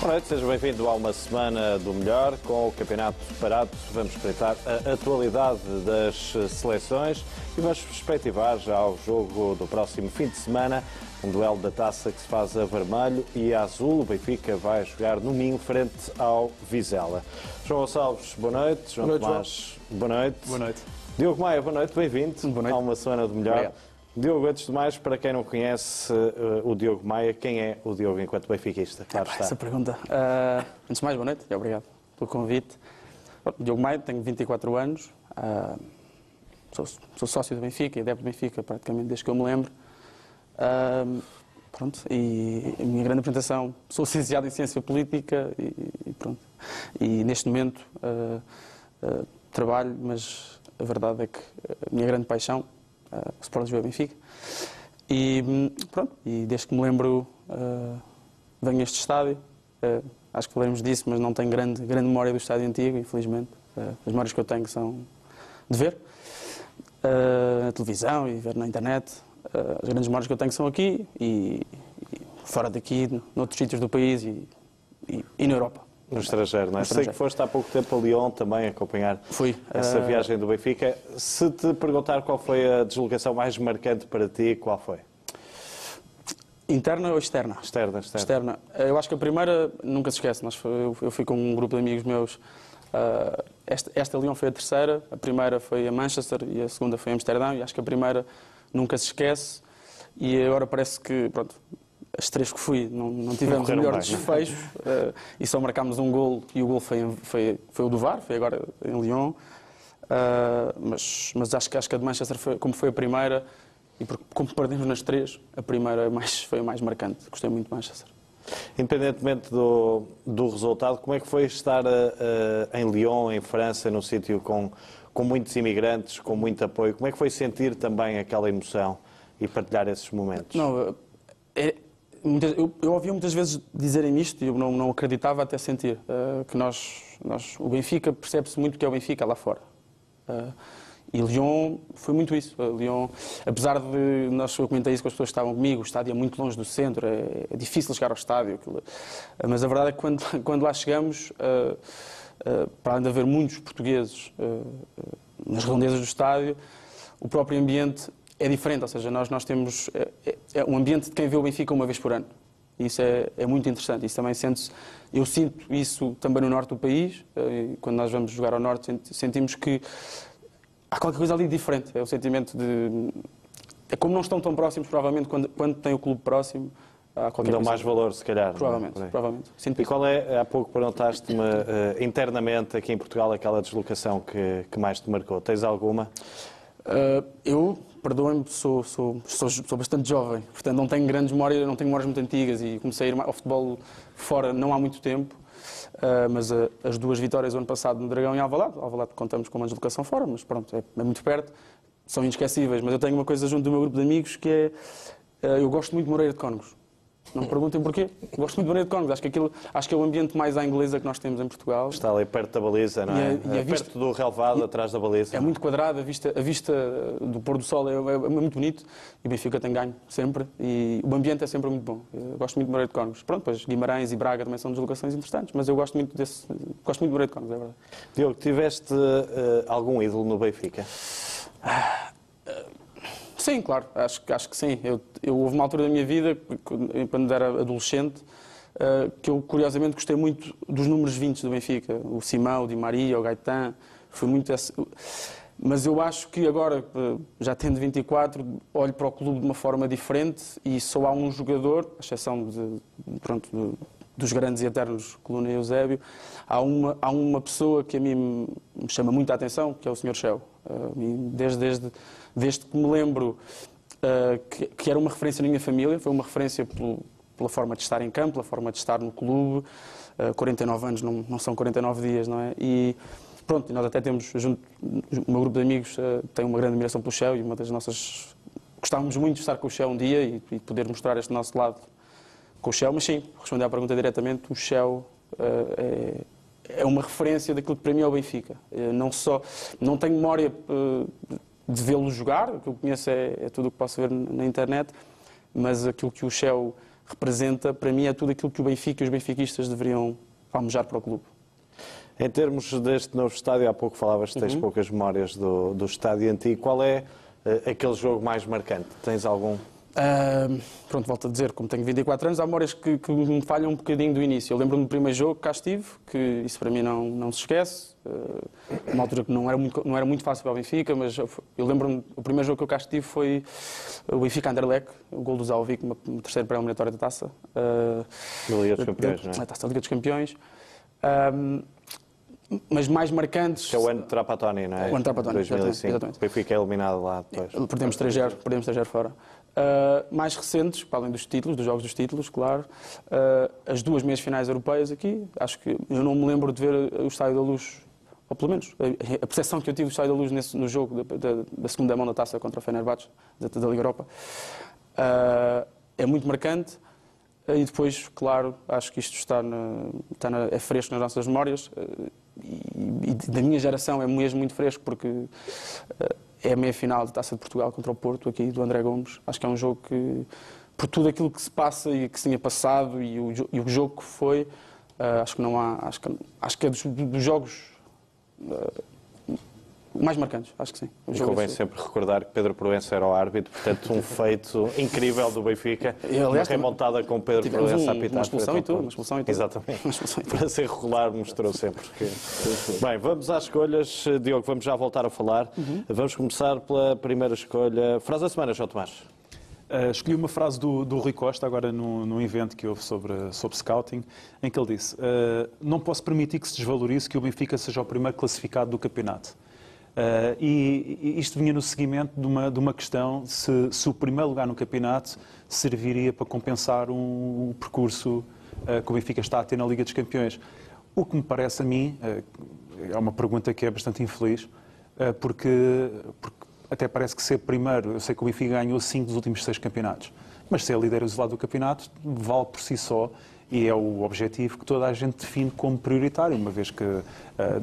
Boa noite, seja bem-vindo a uma semana do melhor. Com o campeonato parado, vamos espreitar a atualidade das seleções e vamos perspectivar já ao jogo do próximo fim de semana, um duelo da taça que se faz a vermelho e a azul. O Benfica vai jogar no Minho frente ao Vizela. João Gonçalves, boa noite. João Boa noite, Tomás, boa noite. Boa noite. Diogo Maia, boa noite, bem-vindo Boa noite. a uma semana do melhor. Obrigado. Diogo, antes de mais, para quem não conhece eh, o Diogo Maia, quem é o Diogo enquanto benfiquista? Claro Epá, está. Essa pergunta. Ah, antes de mais, boa noite e obrigado pelo convite. Bom, Diogo Maio, tenho 24 anos, ah, sou, sou sócio do Benfica e adepto do Benfica praticamente desde que eu me lembro. Pronto, e a minha grande apresentação, sou licenciado em Ciência Política e, e pronto. E neste momento trabalho, mas a verdade é que a minha grande paixão, ah, o Sport Lisboa Benfica. E hum, pronto, e desde que me lembro ah, venho a este estádio. Ah, acho que falaremos disso, mas não tenho grande, grande memória do estádio antigo, infelizmente. Ah, as memórias que eu tenho são de ver na televisão e ver na internet. As grandes memórias que eu tenho são aqui e, e fora daqui, noutros sítios do país e, e, e na Europa. No estrangeiro, não é? Sei que foste há pouco tempo a Lyon também acompanhar Fui. essa Ah, viagem do Benfica. Se te perguntar qual foi a deslocação mais marcante para ti, qual foi? Interna ou externa? Externa, externa. Externa. Eu acho que a primeira nunca se esquece. Nós, foi- eu, eu fui com um grupo de amigos meus. ah, esta, esta Lyon foi a terceira, a primeira foi a Manchester e a segunda foi a Amsterdão. E acho que a primeira nunca se esquece. E agora parece que, pronto, as três que fui não, não tivemos o melhor desfecho ah, e só marcámos um gol e o gol foi, foi, foi o do VAR, foi agora em Lyon. Ah, mas, mas acho que, acho que a de Manchester, foi, como foi a primeira, e porque, como perdemos nas três, a primeira é mais, foi a mais marcante. Gostei muito de Manchester. Independentemente do, do resultado, como é que foi estar ah, em Lyon, em França, num sítio com, com muitos imigrantes, com muito apoio? Como é que foi sentir também aquela emoção e partilhar esses momentos? Não, é, muitas- eu, eu ouvia muitas vezes dizerem isto e eu não, não acreditava até sentir eh, que nós, nós, o Benfica percebe-se muito que é o Benfica lá fora. Eh, e Lyon foi muito isso. Eh, Lyon, apesar de nós, eu comentei isso com as pessoas que estavam comigo, o estádio é muito longe do centro, é, é difícil chegar ao estádio. aquilo- eh, mas a verdade é que quando, quando lá chegamos, para além de haver muitos portugueses nas redondezas do estádio, o próprio ambiente é diferente, ou seja, nós, nós temos é, é- é um ambiente de quem vê o Benfica uma vez por ano. Isso é, é muito interessante. Isso também sente eu sinto isso também no norte do país. eh, Quando nós vamos jogar ao norte, senti- sentimos que há qualquer coisa ali diferente. É o sentimento de. É como não estão tão próximos, provavelmente, quando, quando tem o clube próximo, há qualquer Dão coisa. mais valor, se calhar. é? Provavelmente, aí. provavelmente. Sinto E qual é, há pouco perguntaste-me eh, internamente aqui em Portugal aquela deslocação que, que mais te marcou? Tens alguma? Uh, eu, perdoem-me, sou, sou, sou, sou bastante jovem, portanto não tenho grandes memórias, não tenho memórias muito antigas e comecei a ir ao futebol fora não há muito tempo, Uh, mas uh, as duas vitórias do ano passado no Dragão e Alvalade, Alvalade contamos com uma deslocação fora, mas pronto, é, é muito perto, são inesquecíveis, mas eu tenho uma coisa junto do meu grupo de amigos que é, uh, eu gosto muito de Moreira de Cónegos. Não me perguntem porquê. Gosto muito de Moreira de Cónegos. Acho que, aquilo, acho que é o ambiente mais à inglesa que nós temos em Portugal. Está ali perto da baliza, não E é? a- e a Eh, vista- Perto do relevado, atrás da baliza. É muito quadrada, a vista, a vista do pôr do sol é, é muito bonito e o Benfica tem ganho sempre e o ambiente é sempre muito bom. Eu gosto muito de Moreira de Cónegos. Pronto, depois Guimarães e Braga também são deslocações interessantes, mas eu gosto muito desse, gosto muito de Moreira de Cónegos, é verdade. Diogo, tiveste eh, algum ídolo no Benfica? Sim, claro, acho, acho que sim. Eu, eu, houve uma altura da minha vida, quando era adolescente, eh, que eu curiosamente gostei muito dos números 20 do Benfica. O Simão, o Di Maria, o Gaetan. Foi muito esse... Mas eu acho que agora, eh, já tendo 24, olho para o clube de uma forma diferente e só há um jogador, à exceção de, pronto, do- dos grandes e eternos Coluna e Eusébio, há uma, há uma pessoa que a mim me chama muita atenção, que é o Sr. Shell. Eh, desde, desde, desde que me lembro eh, que, que era uma referência na minha família, foi uma referência pelo- pela forma de estar em campo, pela forma de estar no clube. Eh, 49 anos não, não são 49 dias, não é? E pronto, nós até temos, junto, o meu grupo de amigos eh, tem uma grande admiração pelo Shell e uma das nossas. Gostávamos muito de estar com o Shell um dia e, e poder mostrar este nosso lado com o Shell, mas sim, responder à pergunta diretamente, o Shell eh, é, é uma referência daquilo que para mim é o Benfica. Não só, não tenho memória de vê-lo jogar, o que eu conheço é, é tudo o que posso ver na internet, mas aquilo que o Shell representa, para mim, é tudo aquilo que o Benfica e os benfiquistas deveriam almejar para o clube. Em termos deste novo estádio, há pouco falavas que tens uhum. poucas memórias do, do estádio antigo. Qual é uh, aquele jogo mais marcante? Tens algum? Uh, pronto, volto a dizer, como tenho 24 anos, há memórias que, que me falham um bocadinho do início. Eu lembro-me do primeiro jogo que cá estive, que isso para mim não, não se esquece. Uh, uma altura que não era, muito, não era muito fácil para o Benfica, mas eu, eu lembro-me, o primeiro jogo que eu cá estive foi o Benfica Anderlecht, o gol do Zalvic, uma, uma terceira pré-eliminatória da taça. Uh, da Liga dos Campeões, não é? A taça da Liga dos Campeões. Uh, mas mais marcantes. Que é o ano de Trapatoni, não é? O ano de Trapatoni, 2005. exatamente. O Benfica é eliminado lá depois. Perdemos 3-0, perdemos 3 fora. Uh, mais recentes, para além dos títulos, dos jogos dos títulos, claro, uh, as duas meias finais europeias aqui, acho que eu não me lembro de ver o Estádio da Luz, ou pelo menos a, a percepção que eu tive do Estádio da Luz nesse, no jogo da, da, da, segunda mão da taça contra o Fenerbahçe, da, da Liga Europa, uh, é muito marcante. E depois, claro, acho que isto está, na, está na, é fresco nas nossas memórias e, e, da minha geração é mesmo muito fresco porque é a meia-final da Taça de Portugal contra o Porto, aqui do André Gomes. Acho que é um jogo que, por tudo aquilo que se passa e que se tinha passado e o, e o jogo que foi, uh, acho que não há. Acho que, acho que é dos, dos jogos. Uh, mais marcantes, acho que sim. O e convém sempre recordar que Pedro Proença era o árbitro, portanto, um feito incrível do Benfica. E, aliás, uma remontada com Pedro Proença um, a pitar. Uma expulsão e tudo, uma expulsão e tudo. Exatamente. Para ser regular, mostrou sempre que. Bem, vamos às escolhas. Diogo, vamos já voltar a falar. Uhum. Vamos começar pela primeira escolha. Frase da semana, João Tomás. Uh, escolhi uma frase do, do Rui Costa, agora num, num evento que houve sobre, sobre scouting, em que ele disse: uh, Não posso permitir que se desvalorize que o Benfica seja o primeiro classificado do campeonato. Uh, e, isto vinha no seguimento de uma, de uma questão se, se o primeiro lugar no campeonato serviria para compensar um, um percurso uh, que o Benfica está a ter na Liga dos Campeões. O que me parece a mim, uh, é uma pergunta que é bastante infeliz, porque, porque, até parece que ser primeiro, eu sei que o Benfica ganhou cinco dos últimos seis campeonatos, mas ser líder isolado do campeonato vale por si só e é o objetivo que toda a gente define como prioritário, uma vez que uh,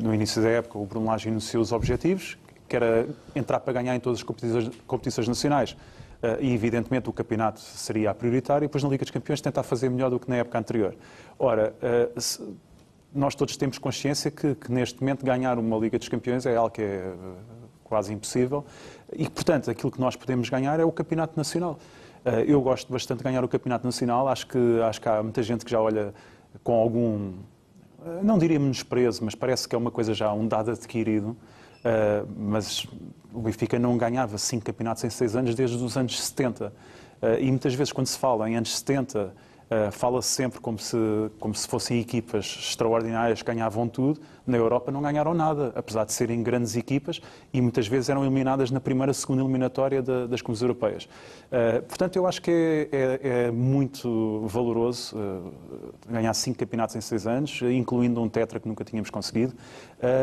no início da época o Bruno Lage anunciou os objetivos, que era entrar para ganhar em todas as competições, competições nacionais. Uh, e, evidentemente, o campeonato seria a prioritária e depois na Liga dos Campeões tentar fazer melhor do que na época anterior. Ora, uh, se, nós todos temos consciência que, que, neste momento ganhar uma Liga dos Campeões é algo que é quase impossível e, portanto, aquilo que nós podemos ganhar é o Campeonato Nacional. Eh, eu gosto bastante de ganhar o Campeonato Nacional. Acho que, acho que há muita gente que já olha com algum, eh, não diria menosprezo, mas parece que é uma coisa já, um dado adquirido. Eh, mas o Benfica não ganhava cinco campeonatos em seis anos desde os anos 70. e muitas vezes, quando se fala em anos 70, Uh, Fala-se sempre como se, como se fossem equipas extraordinárias que ganhavam tudo. Na Europa não ganharam nada, apesar de serem grandes equipas e muitas vezes eram eliminadas na primeira, segunda eliminatória das competições europeias. Uh, portanto, eu acho que é, é, é muito valoroso uh, ganhar cinco campeonatos em seis anos, incluindo um tetra que nunca tínhamos conseguido.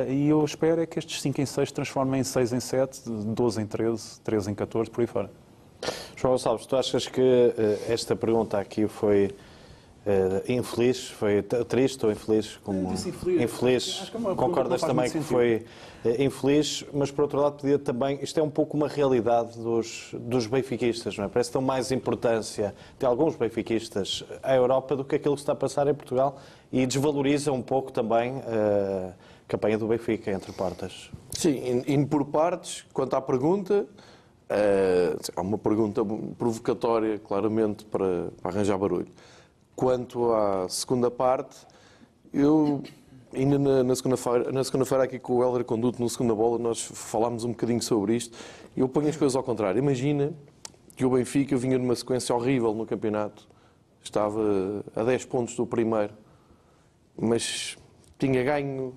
e eu espero é que estes cinco em seis transformem em seis em sete, 12 em 13, 13 em 14, por aí fora. João Gonçalves, tu achas que uh, esta pergunta aqui foi uh, infeliz, foi triste ou infeliz? Como... infeliz. infeliz. É Concordas também que foi uh, infeliz, mas por outro lado podia também, isto é um pouco uma realidade dos, dos benfiquistas, não é? Parece que dão mais importância de alguns benfiquistas à Europa do que aquilo que está a passar em Portugal e desvaloriza um pouco também a campanha do Benfica entre portas. Sim, indo por partes, quanto à pergunta, é uma pergunta provocatória, claramente, para, para arranjar barulho. Quanto à segunda parte, eu, ainda na, na segunda-feira, na segunda-feira aqui com o Helder Conduto, no Segunda Bola, nós falámos um bocadinho sobre isto. Eu ponho as coisas ao contrário. Imagina que o Benfica vinha numa sequência horrível no campeonato. Estava a 10 pontos do primeiro, mas tinha ganho,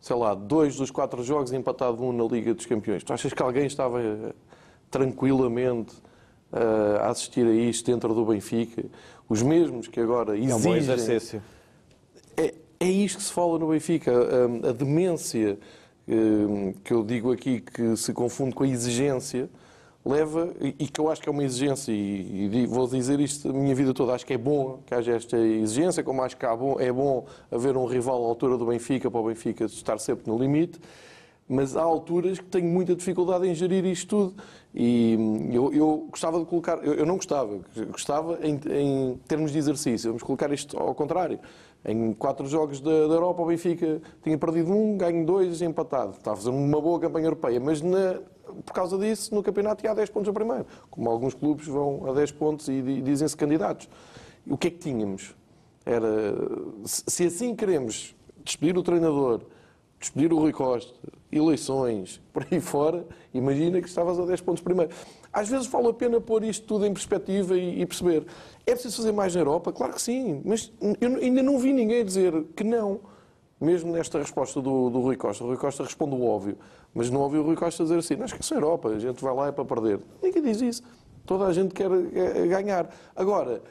sei lá, dois dos quatro jogos e empatado um na Liga dos Campeões. Tu achas que alguém estava tranquilamente uh, a assistir a isto dentro do Benfica. Os mesmos que agora exigem... É um bom exercício. É, é isto que se fala no Benfica. A, a demência uh, que eu digo aqui que se confunde com a exigência leva, e que eu acho que é uma exigência, e, vou dizer isto a minha vida toda, acho que é bom que haja esta exigência, como acho que bom, é bom haver um rival à altura do Benfica, para o Benfica estar sempre no limite, mas há alturas que tenho muita dificuldade em gerir isto tudo. E hum, eu, eu gostava de colocar, eu, eu não gostava, gostava em, em, termos de exercício, vamos colocar isto ao contrário. Em quatro jogos da, da Europa, o Benfica tinha perdido um, ganho dois e empatado. Está a fazer uma boa campanha europeia, mas na, por causa disso, no campeonato ia a 10 pontos a primeiro. Como alguns clubes vão a 10 pontos e dizem-se candidatos. O que é que tínhamos? Era, se assim queremos despedir o treinador, despedir o Rui Costa, eleições, por aí fora, imagina que estavas a 10 pontos primeiro. Às vezes vale a pena pôr isto tudo em perspectiva e, e perceber. É preciso fazer mais na Europa? Claro que sim, mas eu ainda não vi ninguém dizer que não. Mesmo nesta resposta do, do Rui Costa. O Rui Costa responde o óbvio, mas não ouviu o Rui Costa dizer assim: não esqueça a Europa, a gente vai lá é para perder. Ninguém diz isso. Toda a gente quer é, ganhar. Agora,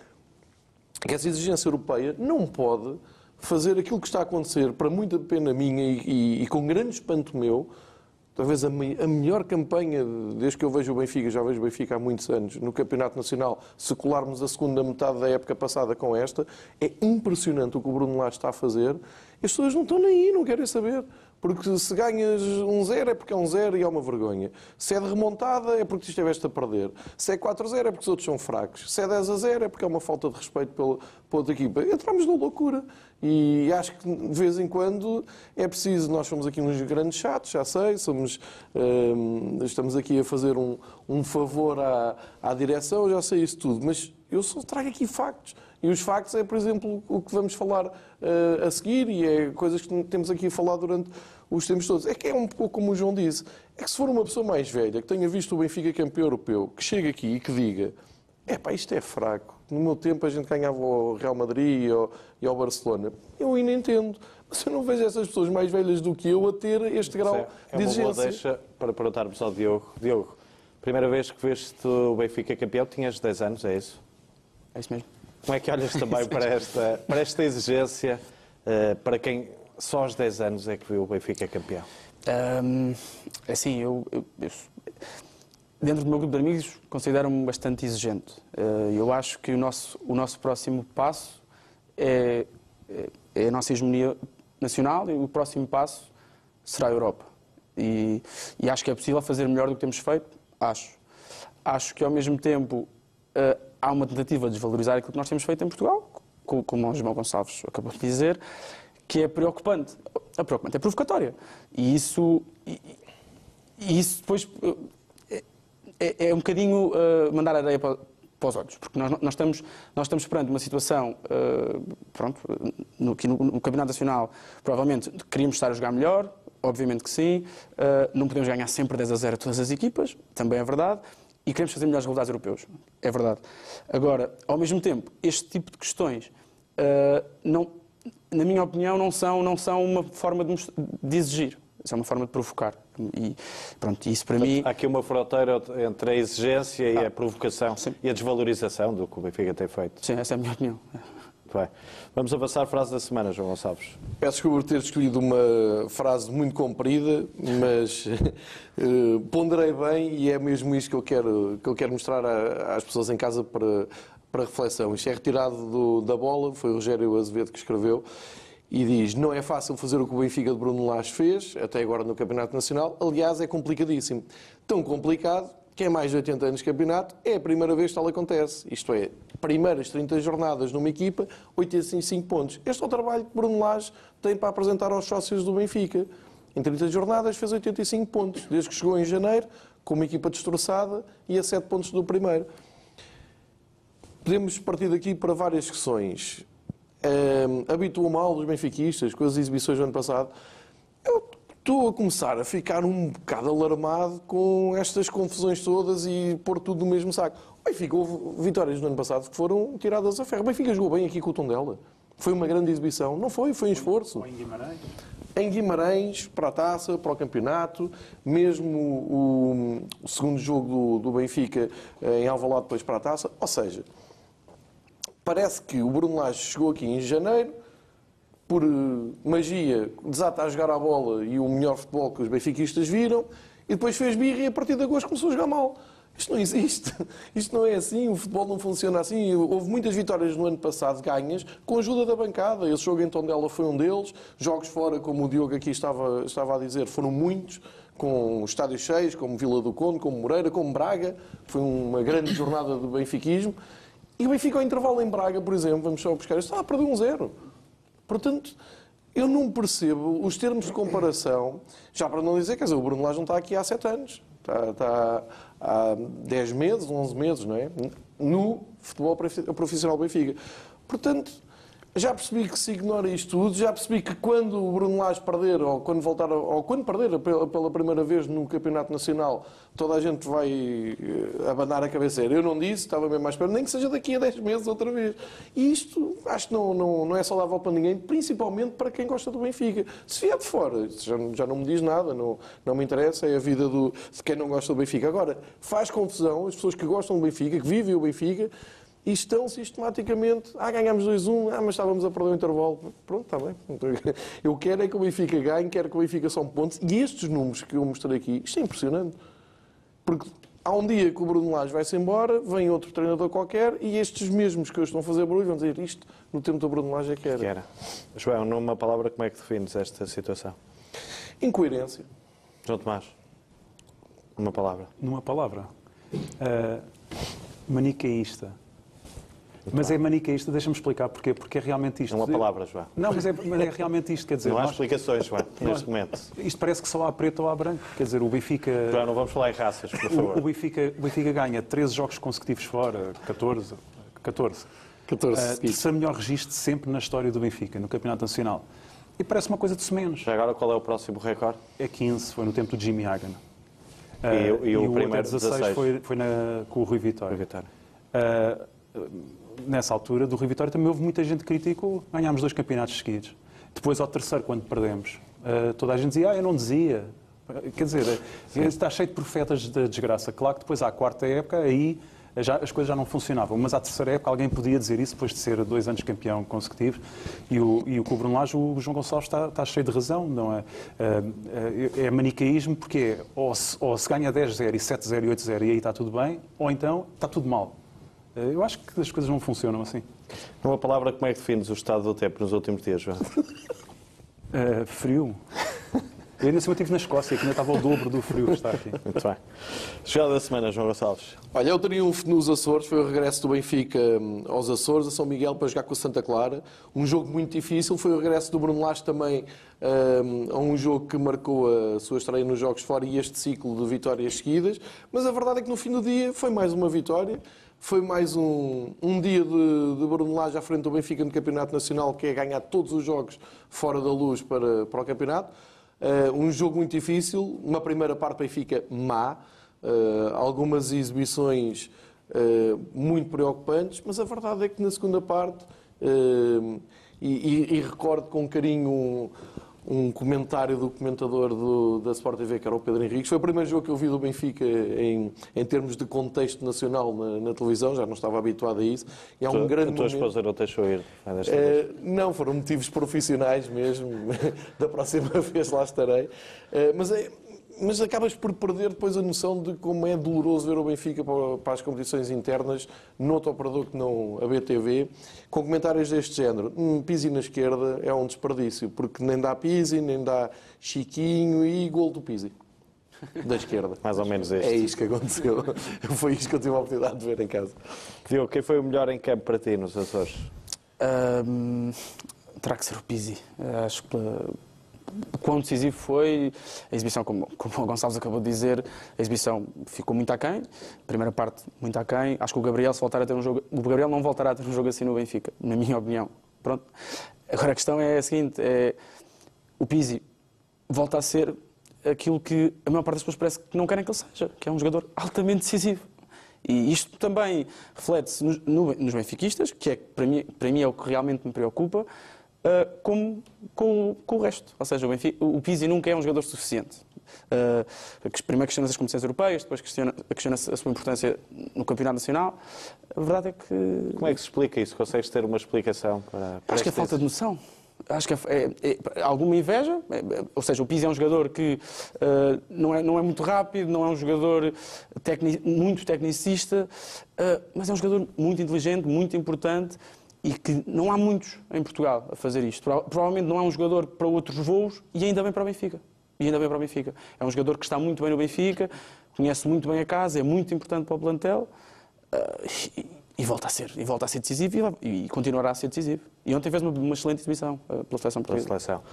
que essa exigência europeia não pode fazer aquilo que está a acontecer, para muita pena minha e, e, e com grande espanto meu, talvez a, me, a, melhor campanha, desde que eu vejo o Benfica, já vejo o Benfica há muitos anos, no Campeonato Nacional, se colarmos a segunda metade da época passada com esta, é impressionante o que o Bruno lá está a fazer. As pessoas não estão nem aí, não querem saber. Porque se ganhas um zero é porque é um zero e é uma vergonha. Se é de remontada é porque estiveste a perder. Se é 4-0 é porque os outros são fracos. Se é 10 a 0 é porque é uma falta de respeito pela, pela outra equipa. Entramos na loucura. E acho que de vez em quando é preciso. Nós somos aqui uns grandes chatos, já sei. Somos, hum, estamos aqui a fazer um, um favor à, à direção, já sei isso tudo. Mas eu só trago aqui factos. E os factos é, por exemplo, o que vamos falar uh, a seguir e é coisas que temos aqui a falar durante os tempos todos. É que é um pouco como o João disse. É que se for uma pessoa mais velha, que tenha visto o Benfica campeão europeu, que chega aqui e que diga é pá, isto é fraco. No meu tempo a gente ganhava o Real Madrid e ao, e ao Barcelona. Eu ainda entendo. Mas eu não vejo essas pessoas mais velhas do que eu a ter este grau é, é de exigência. É uma boa deixa para perguntarmos ao Diogo. Diogo, primeira vez que veste o Benfica campeão, tinhas 10 anos, é isso? É isso mesmo. Como é que olhas também para esta, para esta exigência, uh, para quem só aos 10 anos é que viu o Benfica campeão? Um, assim, eu, eu, eu, dentro do meu grupo de amigos, considero-me bastante exigente. Uh, eu acho que o nosso, o nosso próximo passo é, é, é a nossa hegemonia nacional e o próximo passo será a Europa. E, e, acho que é possível fazer melhor do que temos feito, acho. Acho que, ao mesmo tempo, uh, há uma tentativa de desvalorizar aquilo que nós temos feito em Portugal, como o João Gonçalves acabou de dizer, que é preocupante. É preocupante, é provocatória. E isso, e, e isso depois é, é, é, um bocadinho uh, mandar areia para, para os olhos, porque nós, nós, estamos, nós estamos perante uma situação, uh, pronto, no, no, no Campeonato Nacional, provavelmente queríamos estar a jogar melhor, obviamente que sim, uh, não podemos ganhar sempre 10 a 0 a todas as equipas, também é verdade, e queremos fazer melhores resultados europeus. É verdade. Agora, ao mesmo tempo, este tipo de questões, uh, não, na minha opinião, não são, não são uma forma de, de exigir. Isso é uma forma de provocar. E pronto, isso para Portanto, mim. Há aqui uma fronteira entre a exigência ah, e a provocação sim. e a desvalorização do que o Benfica tem feito. Sim, essa é a minha opinião. Bem. Vamos avançar frase da semana, João Gonçalves. Peço por ter escolhido uma frase muito comprida, mas uh, ponderei bem e é mesmo isto que eu quero, que eu quero mostrar às pessoas em casa para, para reflexão. Isto é retirado do, da bola, foi o Rogério Azevedo que escreveu, e diz: Não é fácil fazer o que o Benfica de Bruno Lage fez, até agora no Campeonato Nacional. Aliás, é complicadíssimo. Tão complicado que é mais de 80 anos de campeonato, é a primeira vez que tal acontece. Isto é, primeiras 30 jornadas numa equipa, 85 pontos. Este é o trabalho que Bruno Lage tem para apresentar aos sócios do Benfica. Em 30 jornadas fez 85 pontos, desde que chegou em janeiro, com uma equipa destroçada e a 7 pontos do primeiro. Podemos partir daqui para várias questões. Um, habituou mal os benfiquistas com as exibições do ano passado. Eu estou a começar a ficar um bocado alarmado com estas confusões todas e pôr tudo no mesmo saco. O Benfica houve vitórias no ano passado que foram tiradas a ferro. O Benfica jogou bem aqui com o Tondela. Foi uma grande exibição. Não foi, foi um esforço. em Guimarães? Em Guimarães, para a taça, para o campeonato. Mesmo o, o segundo jogo do, do, Benfica eh, em Alvalade, depois para a taça. Ou seja, parece que o Bruno Lage chegou aqui em janeiro, por eh, magia, desata a jogar a bola e o melhor futebol que os benfiquistas viram, e depois fez birra e a partir de agosto começou a jogar mal. Isto não existe. Isto não é assim. O futebol não funciona assim. Houve muitas vitórias no ano passado ganhas com a ajuda da bancada. Esse jogo em Tondela foi um deles. Jogos fora, como o Diogo aqui estava, estava a dizer, foram muitos com estádios cheios, como Vila do Conde, como Moreira, como Braga. Foi uma grande jornada do benfiquismo. E o Benfica, ao intervalo em Braga, por exemplo, vamos só buscar, está a perder um zero. Portanto, eu não percebo os termos de comparação, já para não dizer, quer dizer, o Bruno Lage não está aqui há sete anos. Está, está há 10 meses, 11 meses, não é? No futebol profissional Benfica. Portanto, já percebi que se ignora isto tudo, já percebi que quando o Bruno Lage perder, ou quando voltar, ou quando perder pela primeira vez no Campeonato Nacional, toda a gente vai eh, abanar a cabeça. Eu não disse, estava mesmo mais perto, nem que seja daqui a 10 meses outra vez. E isto acho que não, não, não é saudável para ninguém, principalmente para quem gosta do Benfica. Se vier de fora, já, já não me diz nada, não, não me interessa, é a vida do, de quem não gosta do Benfica. Agora, faz confusão as pessoas que gostam do Benfica, que vivem o Benfica, e estão sistematicamente, ah, ganhámos 2-1, ah, mas estávamos a perder o intervalo. Pronto, está bem. Eu quero é que o Benfica ganhe, quero que o Benfica são pontos. E estes números que eu mostrei aqui, isto é impressionante. Porque há um dia que o Bruno Lage vai-se embora, vem outro treinador qualquer e estes mesmos que hoje estão a fazer barulho vão dizer isto no tempo do Bruno Lage é que era. Que era. João, numa palavra, como é que defines esta situação? Incoerência. João Tomás, numa palavra. Numa palavra. Uh, manicaísta. Mas é manicaísta, deixa-me explicar porquê. Porque é realmente isto. É uma palavra, João. Não, mas é, mas é realmente isto, quer dizer... Não há nós, explicações, João, neste momento. Isto parece que só há preto ou há branco. Quer dizer, o Benfica... João, não vamos falar em raças, por favor. O, o, Benfica, o Benfica ganha 13 jogos consecutivos fora, 14... 14. 14 uh, terceiro melhor registro sempre na história do Benfica, no Campeonato Nacional. E parece uma coisa de menos. Já agora, qual é o próximo recorde? É 15, foi no tempo do Jimmy Hagan. Uh, e, e, e, o, o primeiro 16, 16 foi, foi na, com o Rui Vitória. Rui Vitória. Uh, nessa altura, do Rio Vitória, também houve muita gente que criticou. Ganhámos dois campeonatos seguidos. Depois, ao terceiro, quando perdemos, uh, toda a gente dizia, ah, eu não dizia. Quer dizer, Sim. está cheio de profetas da de desgraça. Claro que depois, à quarta época, aí já, as coisas já não funcionavam. Mas à terceira época alguém podia dizer isso depois de ser dois anos campeão consecutivo. E o, e o com o Bruno Lage, o João Gonçalves está, está, cheio de razão. Não é? É, é manicaísmo porque é, ou, se, ou se ganha 10-0 e 7-0 e 8-0 e aí está tudo bem, ou então está tudo mal. Eh, eu acho que as coisas não funcionam assim. Numa palavra, como é que defines o estado do tempo nos últimos dias, João? Uh, frio. Eu ainda assim estive na Escócia, que ainda estava o dobro do frio que está aqui. Muito bem. Jogada da semana, João Gonçalves. Olha, o triunfo nos Açores foi o regresso do Benfica hum, aos Açores, a São Miguel, para jogar com o Santa Clara. Um jogo muito difícil. Foi o regresso do Bruno Lage também um, a um jogo que marcou a sua estreia nos Jogos Fora e este ciclo de vitórias seguidas. Mas a verdade é que no fim do dia foi mais uma vitória. Foi mais um, um dia de, de à frente do Benfica no Campeonato Nacional, que é ganhar todos os jogos fora da luz para, para o campeonato. Uh, um jogo muito difícil, uma primeira parte Benfica má, uh, algumas exibições uh, muito preocupantes, mas a verdade é que na segunda parte, e, e, e, recordo com carinho um, comentário do comentador do, da Sport TV, que era o Pedro Henriques. Foi o primeiro jogo que eu vi do Benfica em, em termos de contexto nacional na, na televisão, já não estava habituado a isso. E há um tu, grande a tua esposa não deixou ir? É, não, foram motivos profissionais mesmo. da próxima vez lá estarei. É, mas é, mas acabas por perder depois a noção de como é doloroso ver o Benfica para as competições internas noutro operador que não a BTV, com comentários deste género. Um Pisi na esquerda é um desperdício, porque nem dá Pisi, nem dá Chiquinho e gol do Pisi. Da esquerda. Mais ou menos este. É isto que aconteceu. Foi isto que eu tive a oportunidade de ver em casa. Diogo, quem foi o melhor em campo para ti nos Açores? Um, terá que ser o Pisi. Acho que quão decisivo foi a exibição, como, como o Gonçalves acabou de dizer, a exibição ficou muito aquém, primeira parte muito aquém, acho que o Gabriel se voltar a ter um jogo, o Gabriel não voltará a ter um jogo assim no Benfica, na minha opinião, pronto. Agora a questão é a seguinte, é, o Pizzi volta a ser aquilo que a maior parte das pessoas parece que não querem que ele seja, que é um jogador altamente decisivo. E isto também reflete-se nos, nos benfiquistas, que é, para, mim, para mim é o que realmente me preocupa, uh, com, com, com, o resto. Ou seja, o, Benfica, o Pizzi nunca é um jogador suficiente. Uh, primeiro questiona as competições europeias, depois questiona, questiona a sua importância no campeonato nacional. A verdade é que... Como é que se explica isso? Consegues ter uma explicação para... para Acho que é falta de noção. acho que é, é, é alguma inveja, é, ou seja, o Pizzi é um jogador que uh, não, é, não é muito rápido, não é um jogador muito tecnicista, uh, mas é um jogador muito inteligente, muito importante e que não há muitos em Portugal a fazer isto. Provavelmente não é um jogador para outros voos e ainda bem para o Benfica. E ainda bem para o Benfica. É um jogador que está muito bem no Benfica, conhece muito bem a casa, é muito importante para o plantel. Uh, e volta a ser, e volta a ser decisivo e, e continuará a ser decisivo. E ontem fez uma, uma excelente exibição uh, pela seleção portuguesa. Pela seleção.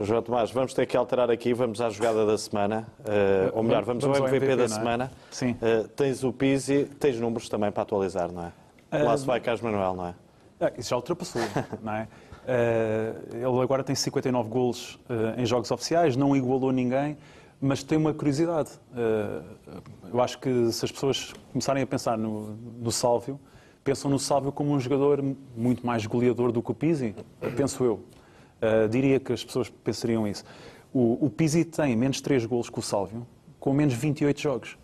João Tomás, vamos ter que alterar aqui, vamos à jogada da semana, uh, ou melhor, vamos, vamos ao MVP, MVP da é? semana. Sim. Uh, tens o Pizzi, tens números também para atualizar, não é? Uh, Lá se vai Carlos Manuel, não é? Ah, isso já ultrapassou, não é? ele agora tem 59 golos em jogos oficiais, não igualou ninguém, mas tem uma curiosidade. eu acho que se as pessoas começarem a pensar no, no Sálvio, pensam no Sálvio como um jogador muito mais goleador do que o Pizzi, penso eu. Uh, diria que as pessoas pensariam isso. O, o Pizzi tem menos 3 golos que o Sálvio, com menos 28 jogos.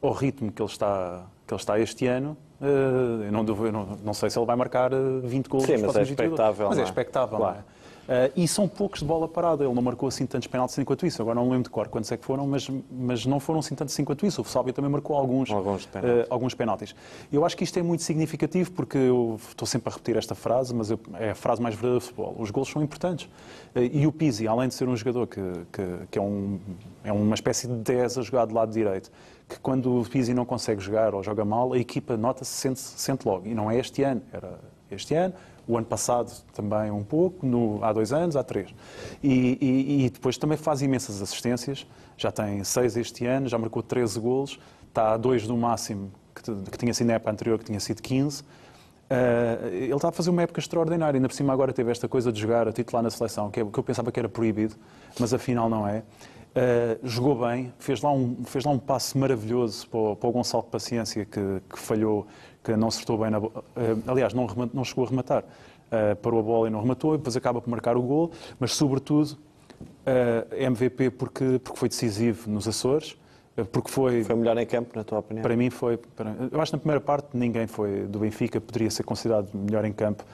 Ao ritmo que ele está, que ele está este ano, uh, eu, não, eu não, não, sei se ele vai marcar 20 ah, golos Sim, mas é expectável. Mas é, é expectável, claro. é? Uh, e são poucos de bola parada. Ele não marcou assim tantos penaltis enquanto isso. Agora não lembro de cor quantos é que foram, mas, mas não foram assim tantos enquanto isso. O Sábio também marcou alguns, alguns, penaltis. Uh, alguns penaltis. Eu acho que isto é muito significativo porque eu estou sempre a repetir esta frase, mas eu, é a frase mais verdadeira do futebol. Os golos são importantes. Uh, e o Pizzi, além de ser um jogador que, que, que é, um, é uma espécie de 10 a jogar do lado direito, que quando o Pizzi não consegue jogar ou joga mal, a equipa nota-se, sente, sente logo. E não é este ano. Era este ano, o ano passado também um pouco, no, há dois anos, há três. E, e, e, depois também faz imensas assistências, já tem seis este ano, já marcou 13 golos, está a dois do máximo que, que tinha sido na época anterior, que tinha sido 15. Uh, eh, ele está a fazer uma época extraordinária, ainda por cima agora teve esta coisa de jogar a titular na seleção, que, é, que eu pensava que era proibido, mas afinal não é. Uh, jogou bem, fez lá um, fez lá um passo maravilhoso para o, para o Gonçalo de Paciência, que, que falhou que não acertou bem na. Eh, aliás, não, não chegou a rematar. Uh, parou a bola e não rematou, e depois acaba por marcar o gol, mas sobretudo uh, MVP porque, porque foi decisivo nos Açores, porque foi... Foi melhor em campo, na tua opinião? Para mim foi... Para, eu acho que na primeira parte ninguém foi do Benfica, poderia ser considerado melhor em campo,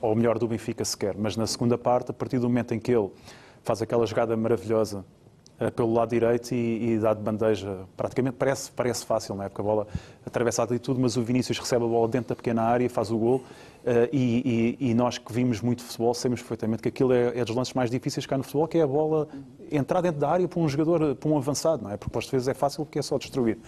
ou melhor do Benfica sequer, mas na segunda parte, a partir do momento em que ele faz aquela jogada maravilhosa pelo lado direito e, e dá de bandeja. Praticamente parece, parece fácil, não é? Porque a bola atravessa e tudo, mas o Vinícius recebe a bola dentro da pequena área, faz o gol. Uh, e, e, e, nós que vimos muito futebol sabemos perfeitamente que aquilo é, é dos lances mais difíceis que há no futebol, que é a bola entrar dentro da área para um jogador, para um avançado, não é? Porque às vezes é fácil porque é só destruir.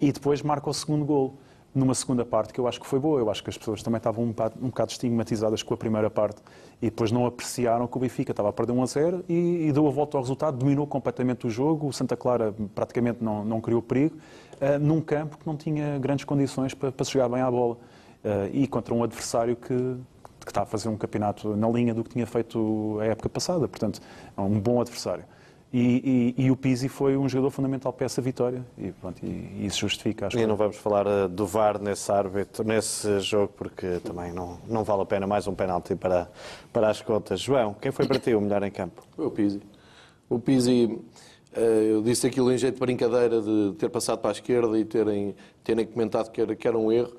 E depois marca o segundo gol numa segunda parte que eu acho que foi boa. Eu acho que as pessoas também estavam um bocado, um bocado estigmatizadas com a primeira parte e depois não apreciaram que o Benfica estava a perder 1 a 0 e, e deu a volta ao resultado, dominou completamente o jogo. O Santa Clara praticamente não, não criou perigo, uh, num campo que não tinha grandes condições para, para chegar bem à bola. Uh, e contra um adversário que, que está a fazer um campeonato na linha do que tinha feito a época passada. Portanto, é um bom adversário. E, e, e, o Pizzi foi um jogador fundamental para essa vitória e, pronto, e isso justifica. Acho e não vamos falar uh, do VAR nesse árbitro, nesse jogo, porque também não, não vale a pena mais um penalti para, para as contas. João, quem foi para ti o melhor em campo? Foi o Pizzi. O Pizzi, uh, eu disse aquilo em jeito de brincadeira de ter passado para a esquerda e terem, terem comentado que era, que era um erro.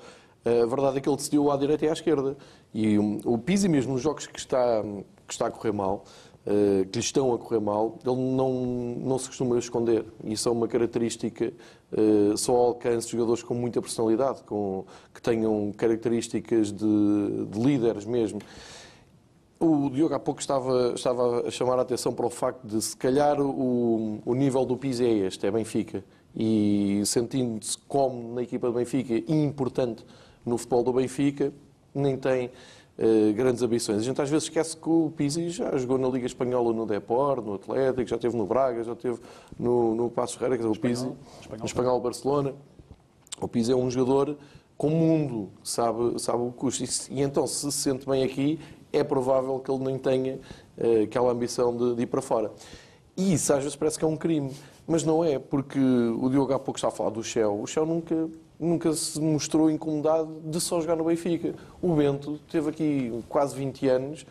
Uh, a verdade é que ele decidiu à direita e à esquerda. E um, o Pizzi, mesmo nos jogos que está, que está a correr mal, eh, que lhe estão a correr mal, ele não, não se costuma esconder. Isso é uma característica uh, só de jogadores com muita personalidade, com, que tenham características de, de líderes mesmo. O Diogo há pouco estava, estava a chamar a atenção para o facto de, se calhar, o, o nível do Pizzi é este, é Benfica. E sentindo-se como na equipa do Benfica e importante no futebol do Benfica, nem tem eh, grandes ambições. A gente às vezes esquece que o Pizzi já jogou na Liga Espanhola no Depor, no Atlético, já esteve no Braga, já esteve no, no Passo Ferreira, quer dizer, o Pizzi, no Espanhol Barcelona. O Pizzi é um jogador com mundo, sabe, sabe o custo. E, e, então, se se sente bem aqui, é provável que ele nem tenha uh, aquela ambição de, de ir para fora. E isso às vezes parece que é um crime, mas não é, porque o Diogo há pouco está a falar do Shell. O Shell nunca nunca se mostrou incomodado de só jogar no Benfica. O Bento teve aqui quase 20 anos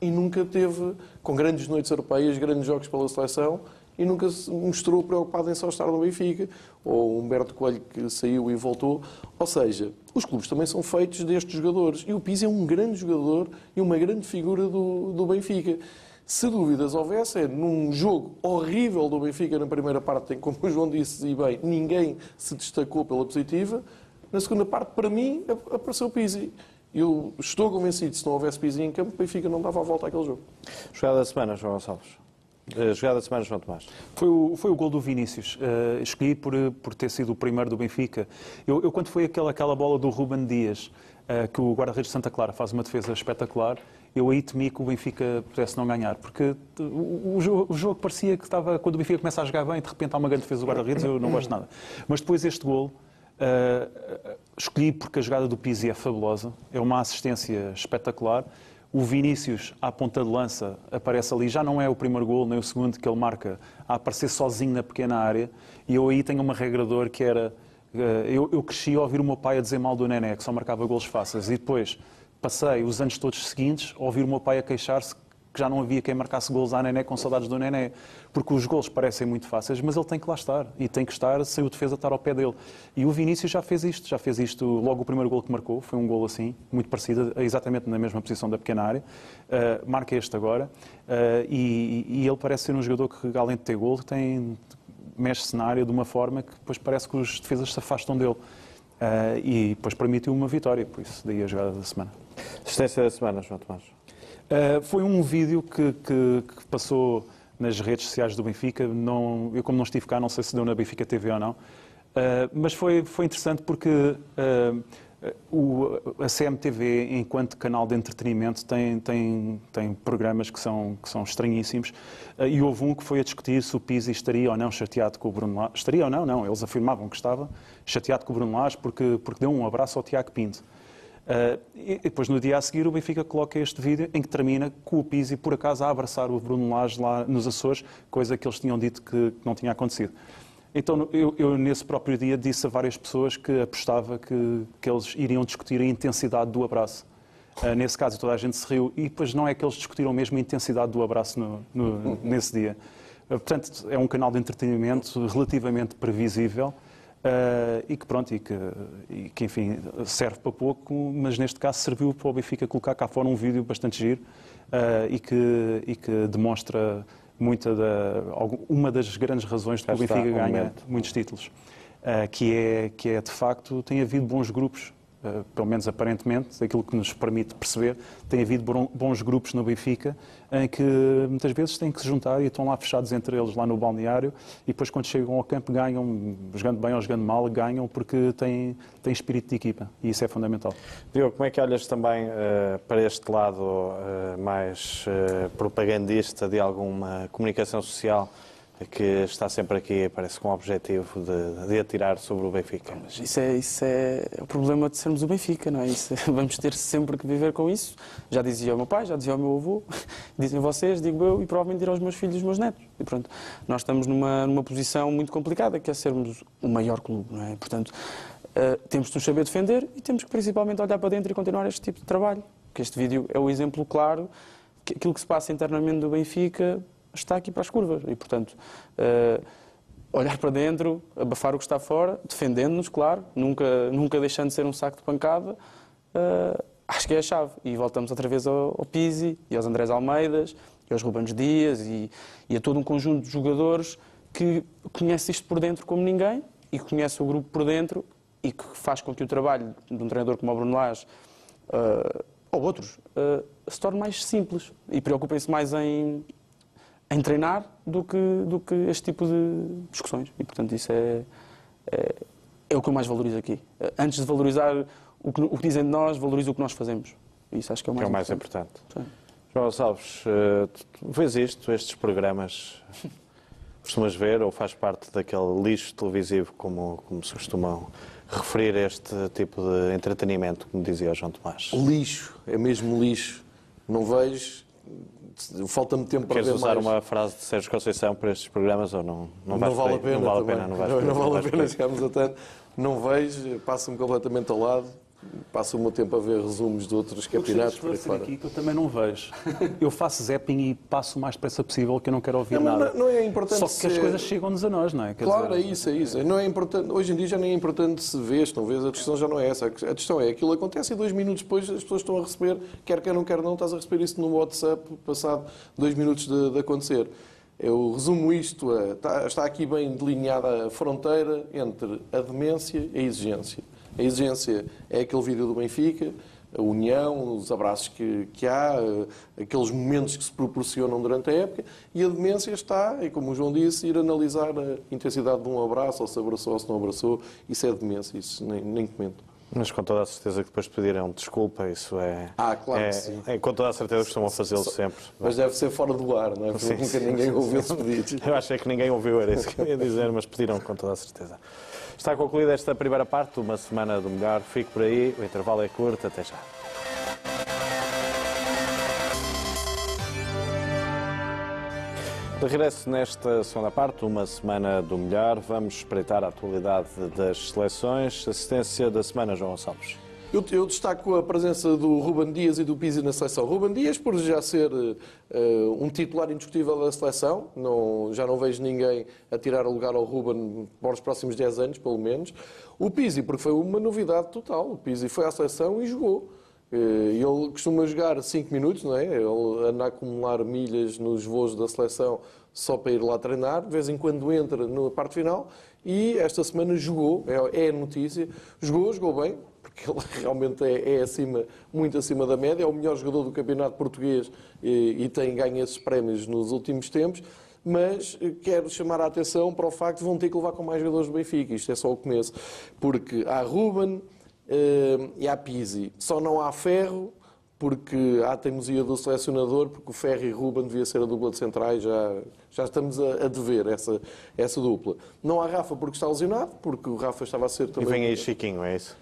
e nunca teve, com grandes noites europeias, grandes jogos pela seleção, e nunca se mostrou preocupado em só estar no Benfica, ou Humberto Coelho que saiu e voltou. Ou seja, os clubes também são feitos destes jogadores e o Pizzi é um grande jogador e uma grande figura do, do Benfica. Se dúvidas houvesse, é num jogo horrível do Benfica na primeira parte, em como o João disse e bem, ninguém se destacou pela positiva. Na segunda parte, para mim, apareceu o Pizzi. Eu estou convencido que se não houvesse Pizzi em campo, o Benfica não dava a volta àquele jogo. Jogada da semana, João Gonçalves. Uh, jogada da semana, João Tomás. Foi o, foi o gol do Vinícius. Uh, escolhi por, por ter sido o primeiro do Benfica. Eu, eu quando foi aquela, aquela bola do Ruben Dias, uh, que o guarda-redes de Santa Clara faz uma defesa espetacular, eu aí temi que o Benfica pudesse não ganhar, porque o, jogo, o, jogo, parecia que estava, quando o Benfica começa a jogar bem, de repente há uma grande defesa do guarda-redes, eu não gosto nada. Mas depois este gol, uh, escolhi porque a jogada do Pizzi é fabulosa, é uma assistência espetacular. O Vinícius, à ponta de lança, aparece ali. Já não é o primeiro gol, nem o segundo que ele marca, a aparecer sozinho na pequena área. E eu aí tenho uma regrador que era... Uh, eu, eu cresci a ouvir o meu pai a dizer mal do Nené, que só marcava golos fáceis. E depois passei os anos todos seguintes a ouvir o meu pai a queixar-se que já não havia quem marcasse gols à Nené com saudades do Nené. Porque os gols parecem muito fáceis, mas ele tem que lá estar. E tem que estar sem o defesa estar ao pé dele. E o Vinícius já fez isto. Já fez isto logo o primeiro gol que marcou. Foi um gol assim, muito parecido, exatamente na mesma posição da pequena área. Uh, marca este agora. Uh, e, e, ele parece ser um jogador que, além de ter gol, tem, mexe cenário de uma forma que depois parece que os defesas se afastam dele. Uh, e depois permitiu uma vitória, por isso daí a jogada da semana. Assistência da semana, João Tomás. Uh, foi um vídeo que, que, que, passou nas redes sociais do Benfica. Não, eu, como não estive cá, não sei se deu na Benfica TV ou não. Uh, mas foi, foi interessante porque uh, o, a CMTV, enquanto canal de entretenimento, tem, tem, tem programas que são, que são estranhíssimos. e houve um que foi a discutir se o Pizzi estaria ou não chateado com o Bruno Lage. Estaria ou não? Não, eles afirmavam que estava chateado com o Bruno Lage porque, porque deu um abraço ao Tiago Pinto. Uh, e depois, no dia a seguir, o Benfica coloca este vídeo em que termina com o Pizzi, por acaso, a abraçar o Bruno Lage lá nos Açores, coisa que eles tinham dito que não tinha acontecido. Então, eu, eu, nesse próprio dia disse a várias pessoas que apostava que, que eles iriam discutir a intensidade do abraço. Uh, nesse caso, toda a gente se riu e depois não é que eles discutiram mesmo a intensidade do abraço no, no, nesse dia. Uh, portanto, é um canal de entretenimento relativamente previsível. Uh, e que pronto, e que, e que, enfim serve para pouco, mas neste caso serviu para o Benfica colocar cá fora um vídeo bastante giro uh, e, que, e que demonstra muita da, uma das grandes razões de que o Benfica ganha muitos títulos, uh, que, é, que é de facto tem havido bons grupos pelo menos aparentemente, daquilo que nos permite perceber, tem havido bons grupos no Benfica, em que muitas vezes têm que se juntar e estão lá fechados entre eles, lá no balneário, e depois quando chegam ao campo ganham, jogando bem ou jogando mal, ganham porque têm, têm espírito de equipa, e isso é fundamental. Diogo, como é que olhas também uh, para este lado uh, mais propagandista de alguma comunicação social? Que está sempre aqui, parece com o objetivo de, de atirar sobre o Benfica. Mas isso é, isso é o problema de sermos o Benfica, não é? Isso, vamos ter sempre que viver com isso. Já dizia o meu pai, já dizia o meu avô, dizem vocês, digo eu, e provavelmente dirão os meus filhos e os meus netos. E pronto, nós estamos numa, numa posição muito complicada, que é sermos o maior clube, não é? Portanto, uh, temos de nos saber defender e temos que principalmente olhar para dentro e continuar este tipo de trabalho. Que este vídeo é o exemplo claro que aquilo que se passa internamente do Benfica está aqui para as curvas. E, portanto, uh, olhar para dentro, abafar o que está fora, defendendo-nos, claro, nunca, nunca deixando de ser um saco de pancada, uh, acho que é a chave. E voltamos outra vez ao, ao e aos Andrés Almeidas e aos Rubens Dias e, e a todo um conjunto de jogadores que conhece isto por dentro como ninguém e que conhece o grupo por dentro e que faz com que o trabalho de um treinador como o Bruno Lage uh, ou outros uh, se torne mais simples e preocupem-se mais em, em treinar do que, do que este tipo de discussões. E, portanto, isso é, é, é, o que eu mais valorizo aqui. Antes de valorizar o que, o que dizem de nós, valorizo o que nós fazemos. Isso acho que é o mais, que é o mais importante. importante. João Salves, eh, tu vês isto, estes programas, costumas ver ou faz parte daquele lixo televisivo, como, como se costumam referir a este tipo de entretenimento, como dizia o João Tomás? Lixo, é mesmo lixo. Não vejo falta-me tempo Queres para ver usar mais. uma frase de Sérgio Conceição para estes programas ou não? Não, não vale a pena. Não vale a pena, não, não, não vale a pena chegarmos a tanto. Não vejo, passa-me completamente ao lado. Passo o meu tempo a ver resumos de outros campeonatos por fora. aqui que eu também não vejo. Eu faço zapping e passo o mais depressa possível que eu não quero ouvir Não, nada. não- é importante Só que as ser- coisas chegam-nos a nós, não é? Quer Claro, é dizer, isso, é isso. Não é importante, hoje em dia já nem é importante se vês, não vês, a questão já não é essa. A questão é aquilo acontece e dois minutos depois as pessoas estão a receber, quer quer não, quer não, estás a receber isso no WhatsApp passado dois minutos de, de acontecer. Eu resumo isto, a, está, está aqui bem delineada a fronteira entre a demência e a exigência. A exigência é aquele vídeo do Benfica, a união, os abraços que, que há, eh, aqueles momentos que se proporcionam durante a época, e a demência está, e como o João disse, ir analisar a intensidade de um abraço, ou se abraçou ou se não abraçou, isso é demência, isso nem, nem comento. Mas com toda a certeza que depois pedirão desculpa, isso é. Ah, claro é, que sim. é, com toda a certeza costumam fazê-lo sempre. Mas deve ser fora do ar, não é? Porque Sim, nunca sim. ninguém ouviu esses pedidos. Eu acho é que ninguém ouviu, era isso que eu ia dizer, mas pediram com toda a certeza. Está concluída esta primeira parte, uma semana do melhor. Fique por aí, o intervalo é curto, até já. De regresso nesta segunda parte, uma semana do melhor, vamos espreitar a atualidade das seleções. Assistência da semana, João Gonçalves. Eu, eu destaco a presença do Ruben Dias e do Pizzi na seleção. Ruben Dias, por já ser eh, um titular indiscutível da seleção, não, já não vejo ninguém a tirar o lugar ao Ruben para os próximos 10 anos, pelo menos. O Pizzi, porque foi uma novidade total. O Pizzi foi à seleção e jogou. Eh, Ele costuma jogar 5 minutos, não é? Ele anda a acumular milhas nos voos da seleção só para ir lá treinar. De vez em quando entra na parte final e esta semana jogou, é, é notícia. Jogou, jogou bem, porque ele realmente é, é acima, muito acima da média. É o melhor jogador do campeonato português e, e tem ganho esses prémios nos últimos tempos. Mas eh, quero chamar a atenção para o facto de vão ter que levar com mais jogadores do Benfica. Isto é só o começo. Porque há Ruben, eh, e há Pizzi. Só não há Ferro, porque há a teimosia do selecionador, porque o Ferro e Ruben devia ser a dupla de centrais, já, já estamos a, a dever essa, essa dupla. Não há Rafa porque está lesionado, porque o Rafa estava a ser E também... vem aí Chiquinho, é isso?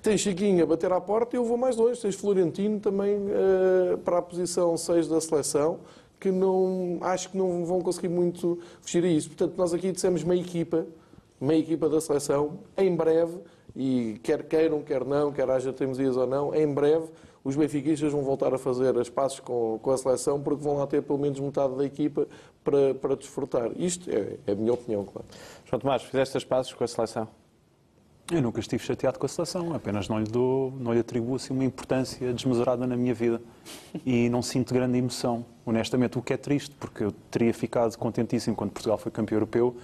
Tens Chiquinho a bater à porta e eu vou mais longe. Tens Florentino também eh, para a posição 6 da seleção, que não, acho que não vão conseguir muito fugir a isso. Portanto, nós aqui dissemos meia equipa, meia equipa da seleção, em breve, e quer queiram, quer não, quer haja temos dias ou não, em breve os benfiquistas vão voltar a fazer as passos com, com a seleção porque vão lá ter pelo menos metade da equipa para, para desfrutar. Isto é, é a minha opinião, claro. João Tomás, fizeste as passos com a seleção? Eu nunca estive chateado com a seleção, apenas não lhe dou, não lhe atribuo assim, uma importância desmesurada na minha vida. E não sinto grande emoção, honestamente, o que é triste, porque eu teria ficado contentíssimo quando Portugal foi campeão europeu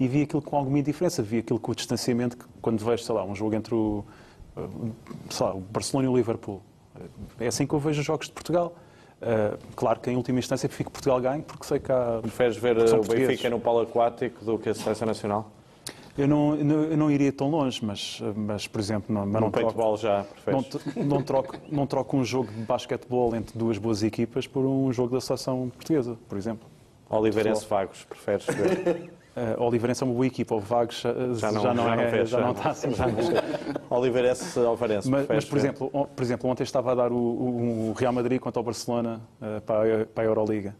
e vi aquilo com alguma indiferença, vi aquilo com o distanciamento, que, quando vejo, sei lá, um jogo entre o, eh, sei lá, o Barcelona e o Liverpool. É assim que eu vejo os jogos de Portugal. Eh, claro que em última instância fico Portugal ganhe, porque sei que há. Preferes ver são o. Benfica no polo aquático do que a seleção nacional? Eu não, eu não, iria tão longe, mas, mas por exemplo, não, mas não troco- já, Não, não, troco, não troco um jogo de basquetebol entre duas boas equipas por um jogo da seleção portuguesa, por exemplo. Oliveirense Vagos, preferes ver? Uh, Oliveirense é uma boa equipa, o Vagos uh, já não, já não, é, fez, já não está assim. já não. Oliveirense Alvarense, Mas, mas, por, exemplo, on- por exemplo, ontem estava a dar o, o- Real Madrid contra o Barcelona uh, para, a, para a Euroliga.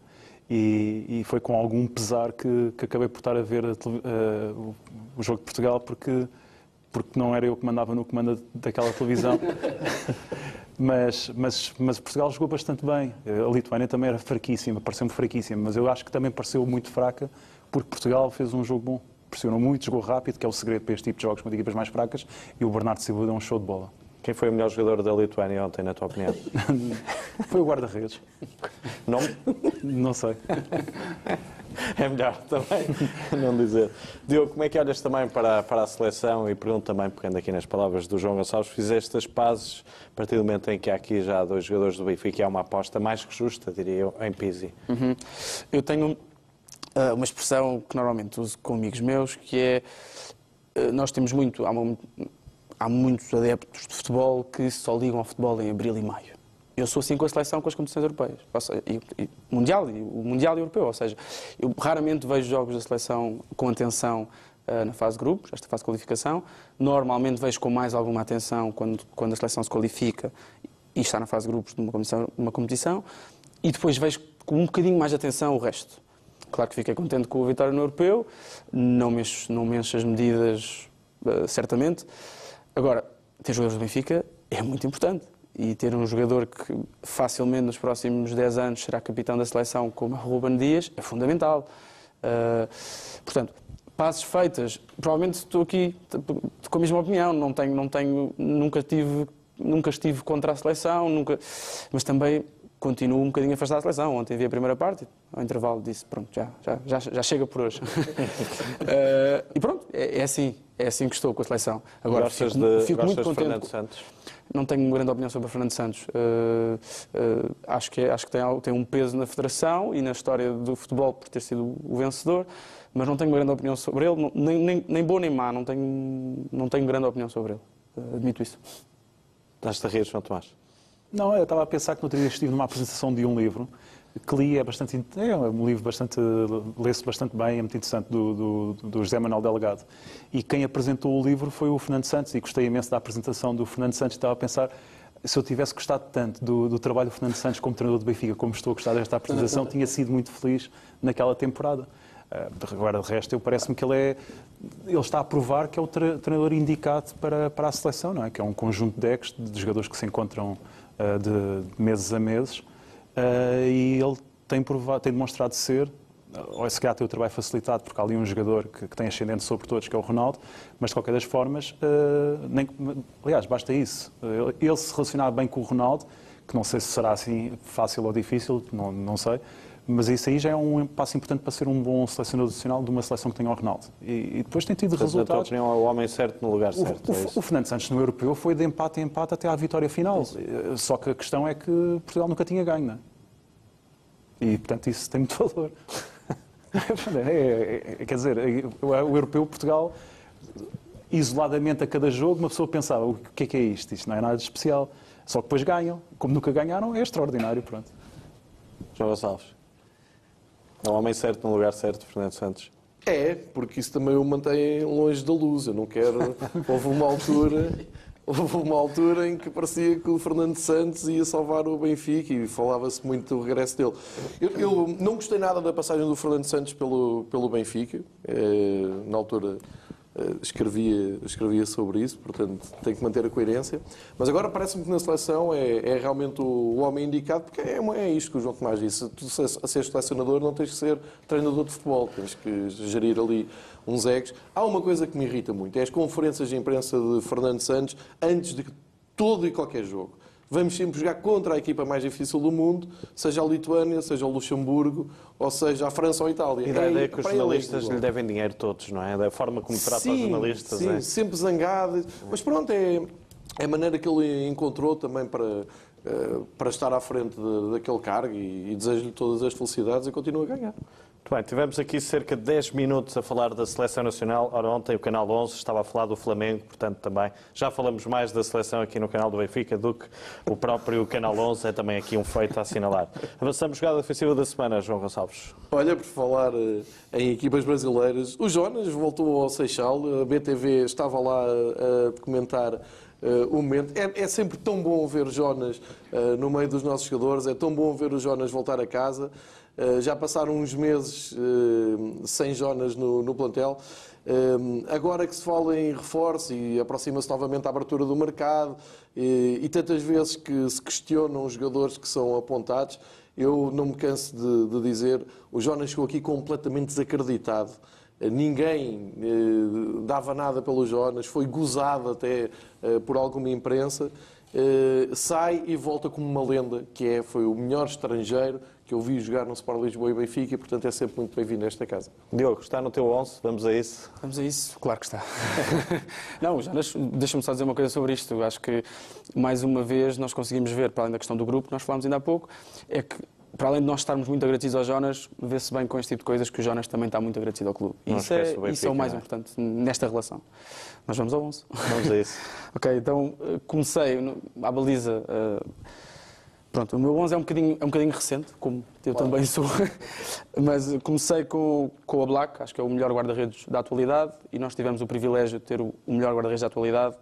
E, e foi com algum pesar que, que acabei por estar a ver a uh, o, o jogo de Portugal, porque, porque não era eu que mandava no comando daquela televisão. mas, mas, mas Portugal jogou bastante bem. A Lituânia também era fraquíssima, pareceu-me fraquíssima, mas eu acho que também pareceu muito fraca, porque Portugal fez um jogo bom. Pressionou muito, jogou rápido, que é o segredo para este tipo de jogos contra equipas mais fracas, e o Bernardo Silva deu um show de bola. Quem foi o melhor jogador da Lituânia ontem, na tua opinião? Foi o guarda-redes. Nome? Não sei. É melhor também não dizer. Diogo, como é que olhas também para, para a seleção e pergunto também, pegando aqui nas palavras do João Gonçalves, fizeste as pazes a partir do momento em que há aqui já dois jogadores do Benfica há uma aposta mais que justa, diria eu, em Pizzi. Uhum. Eu tenho uma expressão que normalmente uso com amigos meus, que é ah, nós temos muito, há, uma- há muitos adeptos de futebol que só ligam ao futebol em abril e maio. Eu sou assim com a seleção, com as competições europeias, seja, e, e mundial, e, o mundial e europeu, ou seja, eu raramente vejo jogos da seleção com atenção ah, na fase de grupos, esta fase de qualificação. Normalmente vejo com mais alguma atenção quando, quando a seleção se qualifica e está na fase de grupos de uma competição, uma competição. E depois vejo com um bocadinho mais de atenção o resto. Claro que fiquei contente com a vitória no europeu, não me encho, não me encho as medidas, eh, certamente. Agora, ter jogadores do Benfica é muito importante. E ter um jogador que facilmente nos próximos 10 anos será capitão da seleção, como Ruben Dias, é fundamental. Uh, portanto, passes feitas, provavelmente estou aqui com a mesma opinião, não tenho, não tenho, nunca tive, nunca estive contra a seleção, nunca, mas também continuo um bocadinho afastado da seleção. Ontem vi a primeira parte, ao intervalo disse, pronto, já, já, já, já chega por hoje. uh, e pronto, é, é, assim, é assim que estou com a seleção. Agora, gostas fico, de, fico muito contente. Fernando Santos? Não tenho grande opinião sobre o Fernando Santos. Uh, uh, acho que, é, acho que tem, tem um peso na federação e na história do futebol por ter sido o vencedor, mas não tenho grande opinião sobre ele, nem, nem, nem boa nem má, não tenho, não tenho grande opinião sobre ele. Admito isso. Estás-te a rir, João Tomás? Não, eu estava a pensar que no outro dia estive numa apresentação de um livro que li, é bastante é um livro bastante lê-se bastante bem, é muito interessante do, do, do, José Manuel Delegado. E quem apresentou o livro foi o Fernando Santos e gostei imenso da apresentação do Fernando Santos. Estava a pensar se eu tivesse gostado tanto do, do trabalho do Fernando Santos como treinador do Benfica, como estou a gostar desta apresentação, tinha sido muito feliz naquela temporada. Uh, agora, de resto, parece-me que ele é. Ele está a provar que é o treinador indicado para, para a seleção, não é? Que é um conjunto de decks de jogadores que se encontram de meses a meses Uh, e ele tem, provado, tem demonstrado ser, ou se calhar tem o trabalho facilitado, porque há ali um jogador que, que, tem ascendente sobre todos, que é o Ronaldo, mas de qualquer das formas, nem, aliás, basta isso. Ele, se relacionar bem com o Ronaldo, que não sei se será assim fácil ou difícil, não, não sei, mas isso aí já é um passo importante para ser um bom selecionador nacional de uma seleção que tenha o Ronaldo. E, e depois tem tido Portanto, resultados. Na tua opinião, é o homem certo no lugar certo. O, o, é o Fernando Santos no europeu foi de empate em empate até à vitória final. Isso. Só que a questão é que Portugal nunca tinha ganho, não é? E, portanto, isso tem muito valor. É, é, é, quer dizer, o europeu, Portugal, isoladamente a cada jogo, uma pessoa pensava, o que é que é isto? Isto não é nada de especial. Só que depois ganham. Como nunca ganharam, é extraordinário, pronto. João Gonçalves. É o homem certo no lugar certo, Fernando Santos. É, porque isso também o mantém longe da luz. Eu não quero. Houve uma altura Houve uma altura em que parecia que o Fernando Santos ia salvar o Benfica e falava-se muito do regresso dele. Eu, eu, não gostei nada da passagem do Fernando Santos pelo, pelo Benfica. É, na altura eh, escrevia, escrevia sobre isso, portanto tem que manter a coerência. Mas agora parece-me que na seleção é, é realmente o, homem indicado, porque é, é isto que o João Tomás disse. Tu, a ser selecionador, não tens que ser treinador de futebol, tens que gerir ali uns egos. Há uma coisa que me irrita muito, é as conferências de imprensa de Fernando Santos antes de todo e qualquer jogo. Vamos sempre jogar contra a equipa mais difícil do mundo, seja a Lituânia, seja o Luxemburgo, ou seja a França ou a Itália. E é, ideia que os jornalistas lhe devem dinheiro todos, não é? Da forma como trata sim, os jornalistas. Sim, é? sempre zangado. Mas pronto, é, é a maneira que ele encontrou também para, eh, para estar à frente daquele cargo e, e desejo-lhe todas as felicidades e continua a ganhar. Muito bem, tivemos aqui cerca de 10 minutos a falar da Seleção Nacional. Ora, ontem o Canal 11 estava a falar do Flamengo, portanto também já falamos mais da Seleção aqui no canal do Benfica do que o próprio Canal 11. É também aqui um feito a assinalar. Avançamos jogada ofensiva da semana, João Gonçalves. Olha, por falar eh, em equipas brasileiras, o Jonas voltou ao Seixal, a BTV estava lá a documentar Uh, o momento. É, é, sempre tão bom ver Jonas no meio dos nossos jogadores, é tão bom ver o Jonas voltar a casa. Eh, já passaram uns meses eh, sem Jonas no, no plantel. Eh, agora que se fala em reforço e aproxima-se novamente a abertura do mercado e, e, tantas vezes que se questionam os jogadores que são apontados, eu não me canso de, de dizer, o Jonas chegou aqui completamente desacreditado. Ninguém eh, dava nada pelo Jonas, foi gozado até eh, por alguma imprensa. Eh, sai e volta como uma lenda, que é, foi o melhor estrangeiro que eu vi jogar no Sport Lisboa e Benfica e, portanto, é sempre muito bem-vindo a esta casa. Diogo, está no teu 11? Vamos a isso? Vamos a isso, claro que está. Não, já deixa-me só dizer uma coisa sobre isto. Acho que, mais uma vez, nós conseguimos ver, para além da questão do grupo, nós falámos ainda há pouco, é que para além de nós estarmos muito agradecidos ao Jonas, vê-se bem com este tipo de coisas que o Jonas também está muito agradecido ao clube. E isso, é, isso é o mais é? importante nesta relação. Nós vamos ao 11. Vamos a isso. ok, então eh, comecei à baliza. Uh, Pronto, o meu 11 é um bocadinho, é um bocadinho recente, como eu claro. também sou, mas comecei com, com o Black, acho que é o melhor guarda-redes da atualidade, e nós tivemos o privilégio de ter o, o melhor guarda-redes da atualidade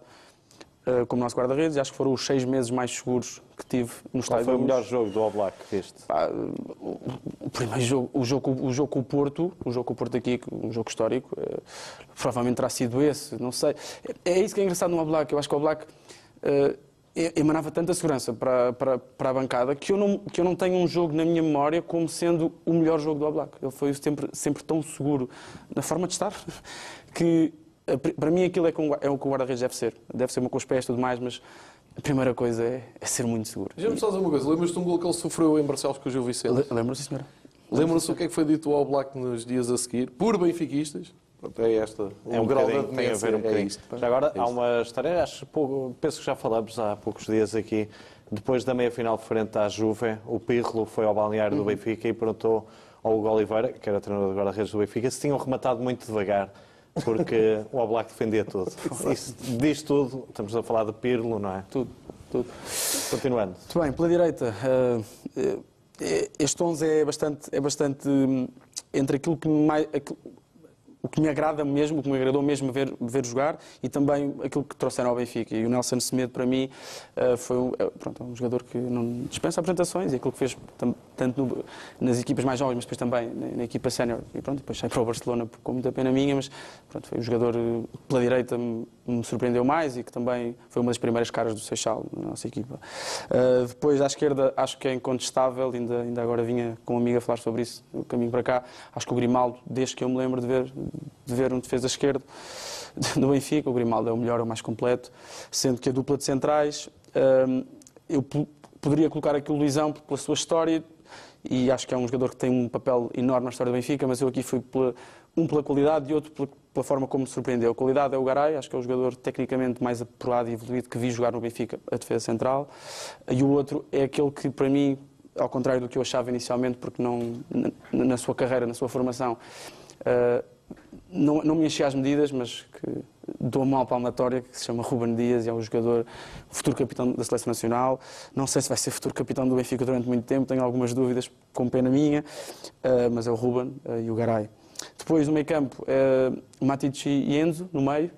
como nosso guarda-redes, e acho que foram os seis meses mais seguros que tive no estádio. Qual foi o melhor jogo do All Black que viste? o, primeiro jogo, o jogo, o jogo com o Porto, o jogo com o Porto aqui, um jogo histórico, uh, provavelmente terá sido esse, não sei. É, é, isso que é engraçado no All Black, eu acho que o All Black... Uh, e- emanava tanta segurança para, para, para a bancada que eu, não, que eu não tenho um jogo na minha memória como sendo o melhor jogo do Oblak. Ele foi sempre, sempre tão seguro na forma de estar que para mim aquilo é, com, é o que o guarda-redes deve ser. Deve ser uma com os pés e tudo mais, mas a primeira coisa é, é ser muito seguro. Deixa-me só dizer uma coisa. Lembras-te de um gol que ele sofreu em Barcelos com o Gil Vicente? Le- Lembra-se, senhora? Lembram-se o que é que foi dito ao Black nos dias a seguir? Por benfiquistas. É esta. É um grau de tem a ver um é bocadinho. isto. Já agora, É há uma história, acho, pouco- penso que já falamos há poucos dias aqui, depois da meia-final frente à Juve, o Pirlo foi ao balneário Uhum. do Benfica e perguntou ao Hugo Oliveira, que era treinador de guarda-redes do Benfica, se tinham rematado muito devagar, porque o Oblak defendia tudo. Isso diz tudo, estamos a falar de Pirlo, não é? Tudo, tudo. Continuando. Muito bem, pela direita, eh, eh, este 11 é bastante, é bastante hum, entre aquilo que me mais, o que me agrada mesmo, o que me agradou mesmo ver, ver jogar e também aquilo que trouxeram ao Benfica. E o Nelson Semedo, para mim, eh, foi um, pronto, é um jogador que não dispensa apresentações e aquilo que fez tanto no- nas equipas mais jovens, mas depois também na, na equipa sénior. E pronto, depois sai para o Barcelona com muita pena minha, mas pronto, foi um jogador eh, pela direita me, me surpreendeu mais e que também foi uma das primeiras caras do Seixal na nossa equipa. Eh, depois, à esquerda, acho que é incontestável, ainda, ainda agora vinha com uma amiga a falar sobre isso, no caminho para cá, acho que o Grimaldo, desde que eu me lembro de ver, de ver um defesa esquerdo do Benfica, o Grimaldo é o melhor, é o mais completo, sendo que a dupla de centrais, hum, eu po- poderia colocar aqui o Luizão pela sua história, e acho que é um jogador que tem um papel enorme na história do Benfica, mas eu aqui fui pela, um pela qualidade e outro pela, pela forma como me surpreendeu. A qualidade é o Garay, acho que é o jogador tecnicamente mais apurado e evoluído que vi jogar no Benfica, a defesa central, e o outro é aquele que, para mim, ao contrário do que eu achava inicialmente, porque não, na, na sua carreira, na sua formação, ah, não, não me enchia as medidas, mas que dou uma palmatória, que se chama Ruben Dias, e é um jogador, futuro capitão da Seleção Nacional. Não sei se vai ser futuro capitão do Benfica durante muito tempo, tenho algumas dúvidas, com pena minha, ah, mas é o Ruben ah, e o Garay. Depois, no meio campo, uh, Matic e Enzo, no meio,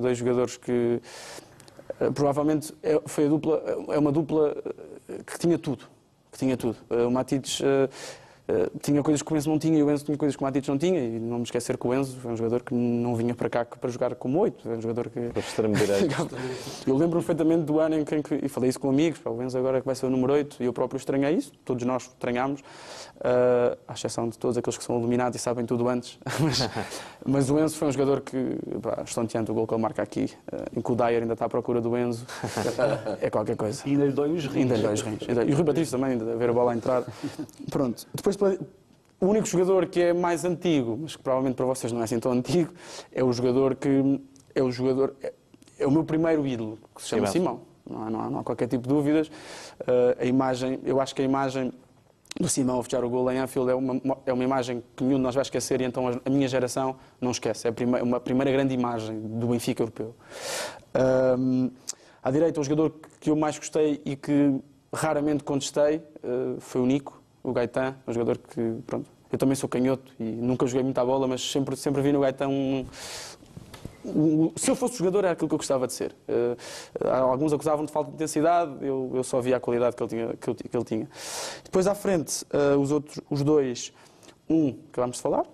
dois jogadores que provavelmente é, foi dupla, é uma dupla que tinha tudo, que tinha tudo. O Matic ah, tinha coisas que o Enzo não tinha e o Enzo tinha coisas que o Matic não tinha e não me esquecer que o Enzo foi um jogador que não vinha para cá para jogar como oito, é um jogador que extremo direito. eu lembro-me perfeitamente do ano em que, e falei isso com amigos, pá, o Enzo agora é que vai ser o número 8, e eu próprio estranhei isso, todos nós estranhámos, ah, à exceção de todos aqueles que são iluminados e sabem tudo antes. mas, mas o Enzo foi um jogador que, pá, estonteante o gol que ele marca aqui, ah, em que o Dyer ainda está à procura do Enzo, é qualquer coisa. E ainda lhe dói os rins. Ainda lhe dói os rins. E o Rui Patrício também, ainda ver a bola a entrar. Pronto. Depois, o único jogador que é mais antigo, mas que provavelmente para vocês não é assim tão antigo, é o jogador que é o jogador é, é o meu primeiro ídolo, que se chama Simão. Simão. Não há, não há- não há qualquer tipo de dúvidas. Ah, a imagem, eu acho que a imagem do Simão a fechar o gol em Anfield é uma, é uma imagem que nenhum de nós vai esquecer e então a, minha geração não esquece. É uma primeira grande imagem do Benfica europeu. Ahm, à direita, o jogador que eu mais gostei e que raramente contestei ah, foi o Nico, o Gaetan, um jogador que, pronto, eu também sou canhoto e nunca joguei muita bola, mas sempre, sempre vi no Gaetan um, o- se eu fosse jogador, era aquilo que eu gostava de ser. Eh, alguns acusavam de falta de intensidade, eu, eu só via a qualidade que ele tinha. Que eu ti- que ele tinha. Depois à frente, eh, os outros, os dois, um, acabámos de falar,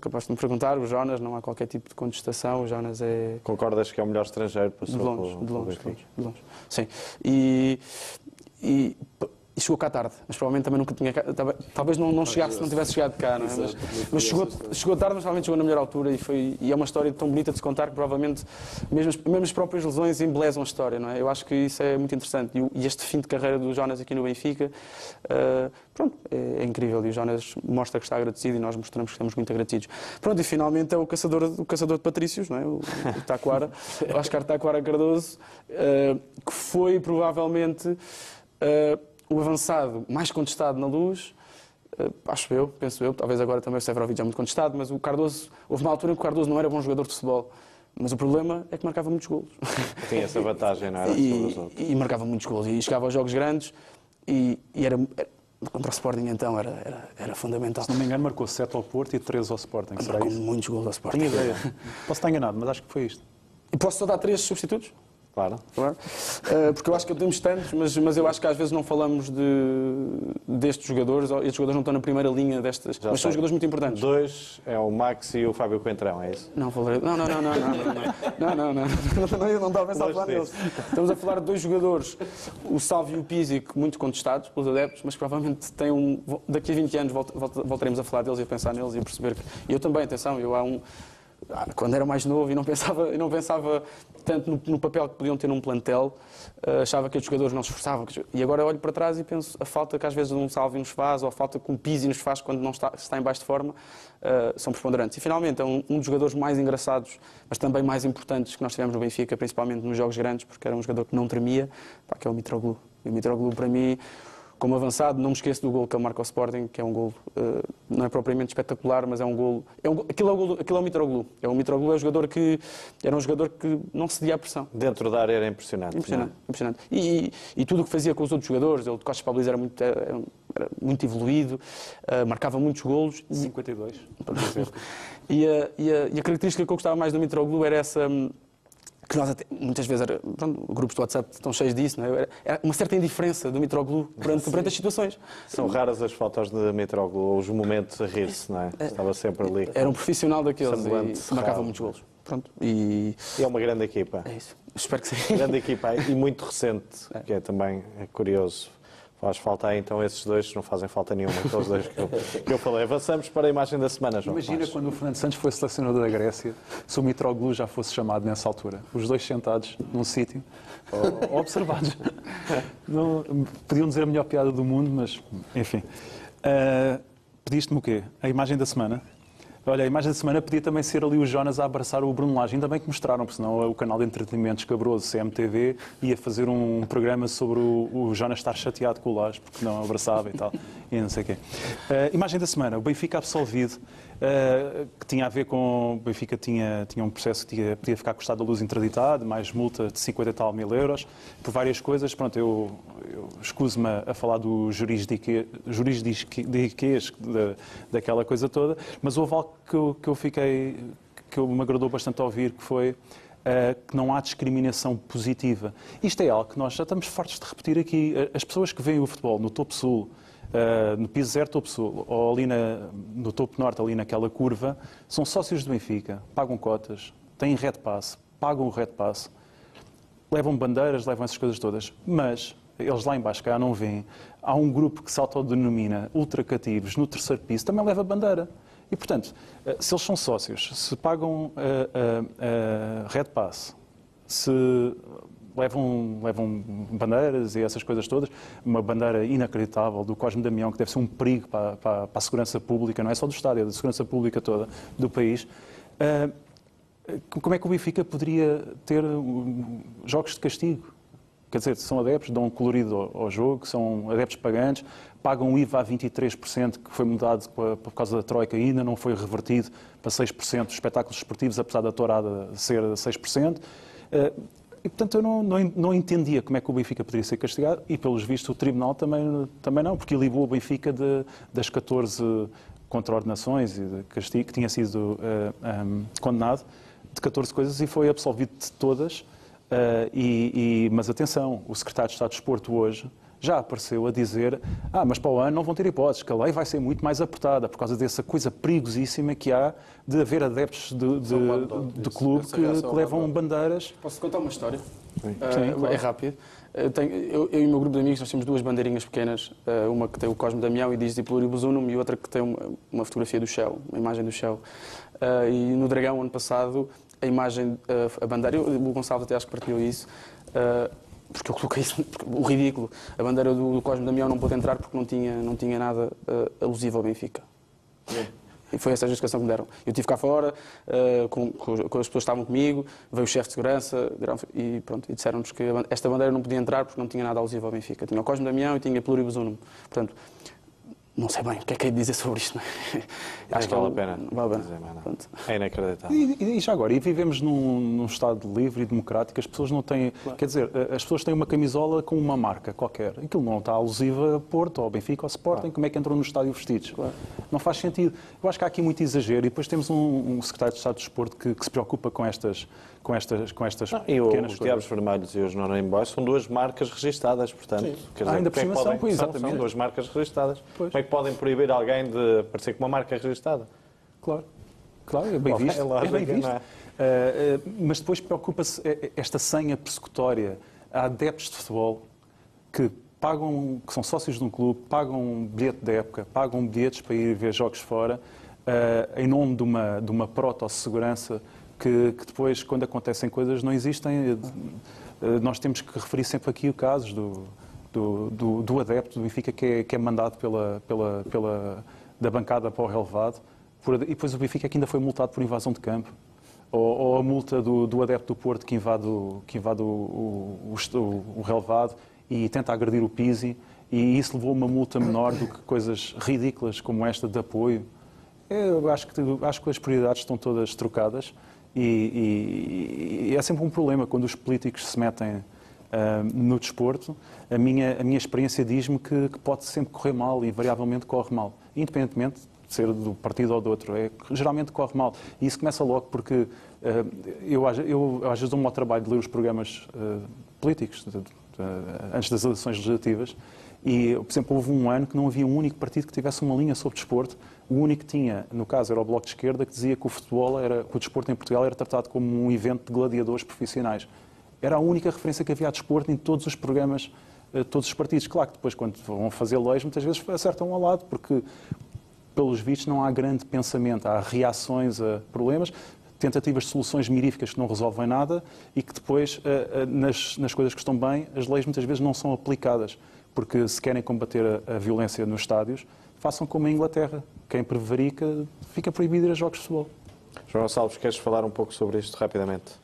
capaz de me perguntar, o Jonas, não há qualquer tipo de contestação, o Jonas é. Concordas que é o melhor estrangeiro para pelo- de longe, de longe, de longe. Sim. E, e, e chegou cá tarde, mas provavelmente também nunca tinha talvez- não, não chegasse se não tivesse chegado cá, não é? Mas, mas chegou, chegou tarde, mas provavelmente chegou na melhor altura e, foi, e é uma história tão bonita de se contar que provavelmente mesmo as, mesmo as próprias lesões embelezam a história, não é? Eu acho que isso é muito interessante. E, e este fim de carreira do Jonas aqui no Benfica, ah, pronto, é, é incrível. E o Jonas mostra que está agradecido e nós mostramos que estamos muito agradecidos. Pronto, e finalmente é o caçador, o caçador de Patrícios, não é? O, o Taquara, o Oscar Taquara Cardoso, ah, que foi provavelmente ah, o avançado mais contestado na luz. ah, acho eu, penso eu, talvez agora também o Severovic é muito contestado, mas o Cardoso, houve uma altura em que o Cardoso não era bom jogador de futebol, mas o problema é que marcava muitos golos. Tinha essa vantagem, não era? sobre os E, outros. e marcava muitos gols e chegava aos jogos grandes e, e era, era- contra o Sporting então era, era, era fundamental. Se não me engano, marcou 7 ao Porto e 13 ao Sporting. Será Marcou isso? muitos gols ao Sporting. Tenho ideia. Posso estar enganado, mas acho que foi isto. E posso só dar três substitutos? Claro. Claro. Uh, porque eu acho que temos tantos, mas, mas eu acho que às vezes não falamos de, destes jogadores. Estes jogadores não estão na primeira linha destas. Já mas sei. são jogadores muito importantes. Dois é o Max e o Fábio Coentrão, é isso? Não, falarei- não, não, não, não, não, não, não, não, não, não, não, estava a pensar a falar deles. Estamos a falar de dois jogadores, o Salvio e o Pisic, muito contestados pelos adeptos, mas provavelmente têm um. Daqui a 20 anos volta- volta- voltaremos a falar deles e a pensar neles e a perceber que. E eu também, atenção, eu há um. Quando era mais novo e não pensava, não pensava tanto no, no papel que podiam ter num plantel, ah, achava que os jogadores não se esforçavam. E agora olho para trás e penso a falta que às vezes um Salvio nos faz, ou a falta que um Pisi nos faz quando não está, está em baixo de forma, ah, são preponderantes. E finalmente é um, um dos jogadores mais engraçados, mas também mais importantes que nós tivemos no Benfica, principalmente nos jogos grandes, porque era um jogador que não tremia, pá, que é o Mitroglou. E o Mitroglou, para mim, como avançado, não me esqueço do gol que ele marca ao Sporting, que é um gol, eh, não é propriamente espetacular, mas é um gol. É um, gol- aquilo, é o gol, aquilo é o Mitroglou. É o Mitroglou é um jogador que era um jogador que não cedia à pressão. Dentro da área era impressionante. Impressionante, impressionante. E, e tudo o que fazia com os outros jogadores, ele de costas baliza era muito, era, era muito evoluído, eh, marcava muitos golos. 52. para dizer. E a, e, a, e a característica que eu gostava mais do Mitroglou era essa. hum, Que nós até, muitas vezes, era, pronto, grupos do WhatsApp estão cheios disso, não é? Era- uma certa indiferença do Mitroglou perante, perante as situações. São raras as fotos de Mitroglou, os momentos a rir-se, não é? Estava sempre ali. Era um profissional daqueles Semblante e cerrado. marcava muitos golos. Pronto. E E é uma grande equipa. é isso. Espero que sim. Grande equipa e muito recente, que é também é curioso. Faz falta aí então esses dois, não fazem falta nenhuma, aqueles dois que eu, que eu falei. Avançamos para a imagem da semana, João. Imagina quando o Fernando Santos foi selecionador da Grécia, se o Mitroglou já fosse chamado nessa altura. Os dois sentados num sítio, ou- observados. Não, podiam dizer a melhor piada do mundo, mas enfim. Ah, Pediste-me o quê? A imagem da semana? Olha, a imagem da semana podia também ser ali o Jonas a abraçar o Bruno Lage. Ainda bem que mostraram, porque senão o canal de entretenimento escabroso CMTV ia fazer um programa sobre o, o Jonas estar chateado com o Lage, porque não abraçava e tal, e não sei o quê. Ah, imagem da semana, o Benfica absolvido, ah, que tinha a ver com... O Benfica tinha, tinha um processo que tinha, podia ficar custado a luz interditado, mais multa de 50 e tal mil euros, por várias coisas. Pronto, eu, eu escuso-me a, falar do jurisdiquês da, daquela coisa toda, mas houve algo que eu, que eu fiquei, que eu me agradou bastante ouvir, que foi eh, que não há discriminação positiva. Isto é algo que nós já estamos fartos de repetir aqui. Eh, As pessoas que veem o futebol no topo sul, eh, no piso zero topo sul, ou ali na- no topo norte, ali naquela curva, são sócios do Benfica, pagam cotas, têm red pass, pagam o red pass, levam bandeiras, levam essas coisas todas, mas eles lá embaixo cá não veem. Há um grupo que se autodenomina ultracativos no terceiro piso, também leva bandeira. E, portanto, eh, se eles são sócios, se pagam eh, eh, eh, Red Pass, se levam, levam bandeiras e essas coisas todas, uma bandeira inacreditável do Cosme Damião, que deve ser um perigo para, para- para a segurança pública, não é só do Estado, é da segurança pública toda do país. eh, como é que o Benfica poderia ter jogos de castigo? Quer dizer, são adeptos, dão um colorido ao, jogo, são adeptos pagantes, pagam IVA a 23%, que foi mudado por causa da Troika e ainda não foi revertido para 6% dos espetáculos esportivos, apesar da tourada ser 6%. Eh, E, portanto, eu não, não, não entendia como é que o Benfica poderia ser castigado e, pelos vistos, o Tribunal também, também não, porque libou o Benfica de, das 14 contraordenações e castigo que tinha sido eh, ehm, condenado de 14 coisas e foi absolvido de todas. eh, e, e- mas atenção, o secretário de Estado de Desporto hoje já apareceu a dizer ah, mas para o ano não vão ter hipóteses, que a lei vai ser muito mais apertada por causa dessa coisa perigosíssima que há de haver adeptos de, de, de clube que, que levam bandeiras. Posso contar uma história? Sim, Ah, claro. É rápido. Eu, tenho- eu- eu e o meu grupo de amigos nós temos duas bandeirinhas pequenas, ah, uma que tem o Cosme Damião e diz de Pluribus Unum e outra que tem uma, uma fotografia do Shell, uma imagem do Shell. Ah, e no Dragão, ano passado, a imagem, ah, a bandeira, eu- o Gonçalo até acho que partilhou isso, ah, porque eu coloquei isso, o ridículo. A bandeira do, do Cosme Damião não pôde entrar porque não tinha, não tinha nada ah, alusivo ao Benfica. E foi essa a justificação que me deram. Eu estive cá fora, eh, com, com as pessoas que estavam comigo, veio o chefe de segurança e, pronto, e disseram-nos que esta bandeira não podia entrar porque não tinha nada alusivo ao Benfica. Tinha o Cosme Damião e tinha Pluribus Unum. Portanto, não sei bem o que é que é dizer sobre isto. Não Acho que vale é a pena Vale a pena. É inacreditável. E, e- e já agora, e vivemos num, num Estado livre e democrático, as pessoas não têm. Quer dizer, as pessoas têm uma camisola com uma marca qualquer. Aquilo não está alusiva a Porto, ou Benfica, ou Sporting. Como é que entram no estádio vestidos? Não faz sentido. Eu acho que há aqui muito exagero. E depois temos um, um secretário de Estado de Desporto que, que se preocupa com estas, com estas, com estas Não, e o- pequenas os coisas. Diabos Vermelhos e os Nonem Boys são duas marcas registadas, portanto. Quer Ah, ainda é por cima são, podem- são, exatamente. são duas marcas registadas. Pois. Como é que podem proibir alguém de aparecer com uma marca registada? Claro, claro, é bem visto. é lógico, bem visto. é? Ah, ah, mas depois preocupa-se eh, esta senha persecutória. Há adeptos de futebol que pagam, que são sócios de um clube, pagam um bilhete da época, pagam bilhetes para ir ver jogos fora, ah, em nome de uma, de uma proto-segurança que, que depois, quando acontecem coisas, não existem. Ah, nós temos que referir sempre aqui o caso do, do, do, do adepto do Benfica que é, que é mandado pela, pela, pela, da bancada para o relevado por- e depois o Benfica que ainda foi multado por invasão de campo. Ou, ou a multa do, do adepto do Porto que invade, o, que invade o, o, o- o relevado e tenta agredir o Pisi e isso levou a uma multa menor do que coisas ridículas como esta de apoio. Eu acho que, acho que as prioridades estão todas trocadas e, e- e é sempre um problema quando os políticos se metem ah, no desporto. A minha, a minha experiência diz-me que, que pode sempre correr mal e invariavelmente corre mal, independentemente de ser do partido ou do outro. É, geralmente corre mal. E isso começa logo porque ah, eu, eu, às vezes dou-me ao trabalho de ler os programas ah, políticos de- de- de- antes das eleições legislativas e, por exemplo, houve um ano que não havia um único partido que tivesse uma linha sobre desporto. O único que tinha, no caso, era o Bloco de Esquerda, que dizia que o futebol, era, que o desporto em Portugal era tratado como um evento de gladiadores profissionais. Era a única referência que havia a desporto em todos os programas, eh, todos os partidos. Claro que depois, quando vão fazer leis, muitas vezes acertam ao lado, porque, pelos vistos, não há grande pensamento. Há reações a problemas, tentativas de soluções miríficas que não resolvem nada e que depois, eh, eh, nas, nas coisas que estão bem, as leis muitas vezes não são aplicadas. Porque se querem combater a, a violência nos estádios, façam como a Inglaterra. Quem prevarica fica proibido ir a jogos de futebol. João Gonçalves, queres falar um pouco sobre isto rapidamente?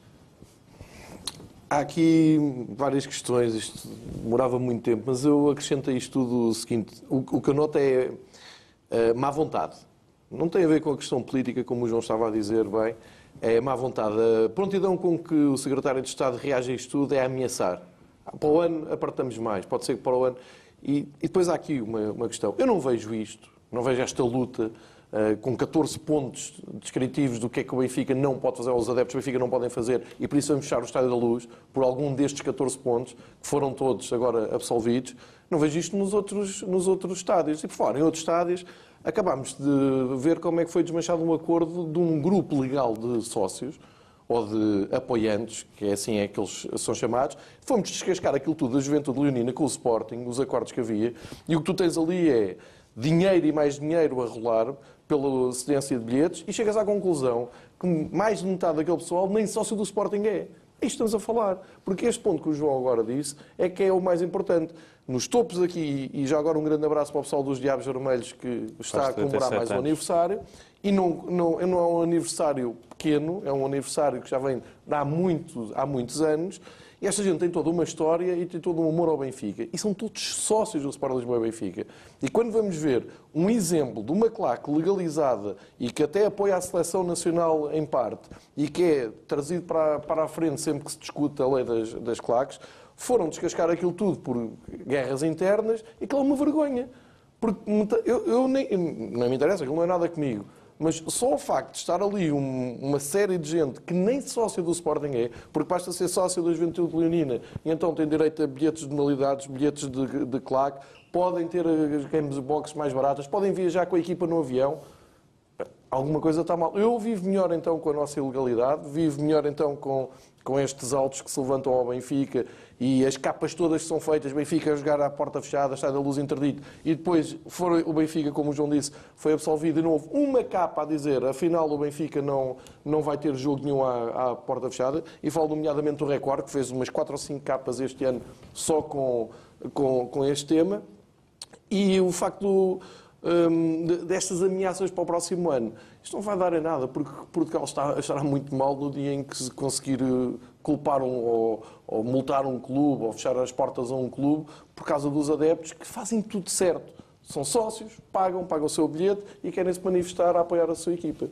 Há aqui várias questões, isto demorava muito tempo, mas eu acrescento a isto tudo o seguinte: o, o que eu noto é eh, má vontade. Não tem a ver com a questão política, como o João estava a dizer bem, é má vontade. A prontidão com que o secretário de Estado reage a isto tudo é ameaçar. Para o ano apartamos mais, pode ser que para o ano. E, e depois há aqui uma, uma questão: eu não vejo isto, não vejo esta luta. Uh, com 14 pontos descritivos do que é que o Benfica não pode fazer, ou os adeptos do Benfica não podem fazer, e por isso vamos fechar o Estádio da Luz, por algum destes 14 pontos, que foram todos agora absolvidos, não vejo isto nos outros, nos outros estádios. E por fora, em outros estádios, acabámos de ver como é que foi desmanchado um acordo de um grupo legal de sócios, ou de apoiantes, que é assim é que eles são chamados, fomos descascar aquilo tudo da Juventude Leonina com o Sporting, os acordos que havia, e o que tu tens ali é dinheiro e mais dinheiro a rolar pela cedência de bilhetes e chegas à conclusão que mais de metade daquele pessoal nem sócio do Sporting é. Isto estamos a falar. Porque este ponto que o João agora disse é que é o mais importante. Nos topos aqui, e já agora um grande abraço para o pessoal dos Diabos Vermelhos que está Faz a comemorar 37 mais um anos. aniversário. E não, não, não é um aniversário pequeno, é um aniversário que já vem de há, muito, há muitos anos. E esta gente tem toda uma história e tem todo um amor ao Benfica. E são todos sócios do Sport Lisboa e Benfica. E quando vamos ver um exemplo de uma claque legalizada e que até apoia a seleção nacional em parte e que é trazido para, para a frente sempre que se discute a lei das, das claques, foram descascar aquilo tudo por guerras internas e aquilo é uma vergonha. Porque eu, eu nem, não me interessa, aquilo não é nada comigo. Mas só o facto de estar ali um- uma série de gente que nem sócia do Sporting é, porque basta ser sócio da Juventude Leonina e então tem direito a bilhetes de modalidades, bilhetes de, de claque, podem ter as games box mais baratas, podem viajar com a equipa no avião. Alguma coisa está mal. Eu vivo melhor então com a nossa ilegalidade, vivo melhor então com, com estes altos que se levantam ao Benfica e as capas todas que são feitas, Benfica a jogar à porta fechada, está da luz interdito, e depois o Benfica, como o João disse, foi absolvido e não houve uma capa a dizer, afinal o Benfica não, não vai ter jogo nenhum à, à porta fechada, e falo nomeadamente do Record, que fez umas 4 ou 5 capas este ano só com, com, com este tema, e o facto hum, de- destas ameaças para o próximo ano, isto não vai dar em nada, porque Portugal está, estará muito mal no dia em que se conseguir eh, culpar um, ou, ou multar um clube ou fechar as portas a um clube por causa dos adeptos que fazem tudo certo. são sócios, pagam, pagam o seu bilhete e querem se manifestar a apoiar a sua equipa.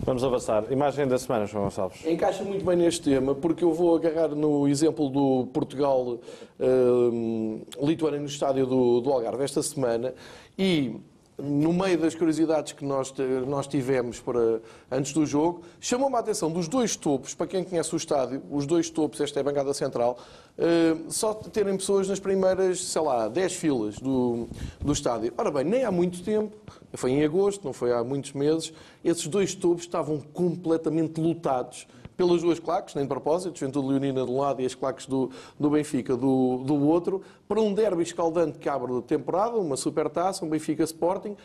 Vamos avançar. Imagem da semana, João Gonçalves. Encaixa muito bem neste tema, porque eu vou agarrar no exemplo do Portugal-Lituânia no estádio do, do Algarve esta semana e no meio das curiosidades que nós, nós tivemos para, antes do jogo, chamou-me a atenção dos dois topos, para quem conhece o estádio, os dois topos, esta é a bancada central, uh, só terem pessoas nas primeiras, sei lá, 10 filas do, do estádio. Ora bem, nem há muito tempo, foi em agosto, não foi há muitos meses, esses dois topos estavam completamente lotados pelas duas claques, nem de propósito, Juventude Leonina de um lado e as claques do, do Benfica do, do outro, para um derby escaldante que abre a temporada, uma super taça, um Benfica Sporting,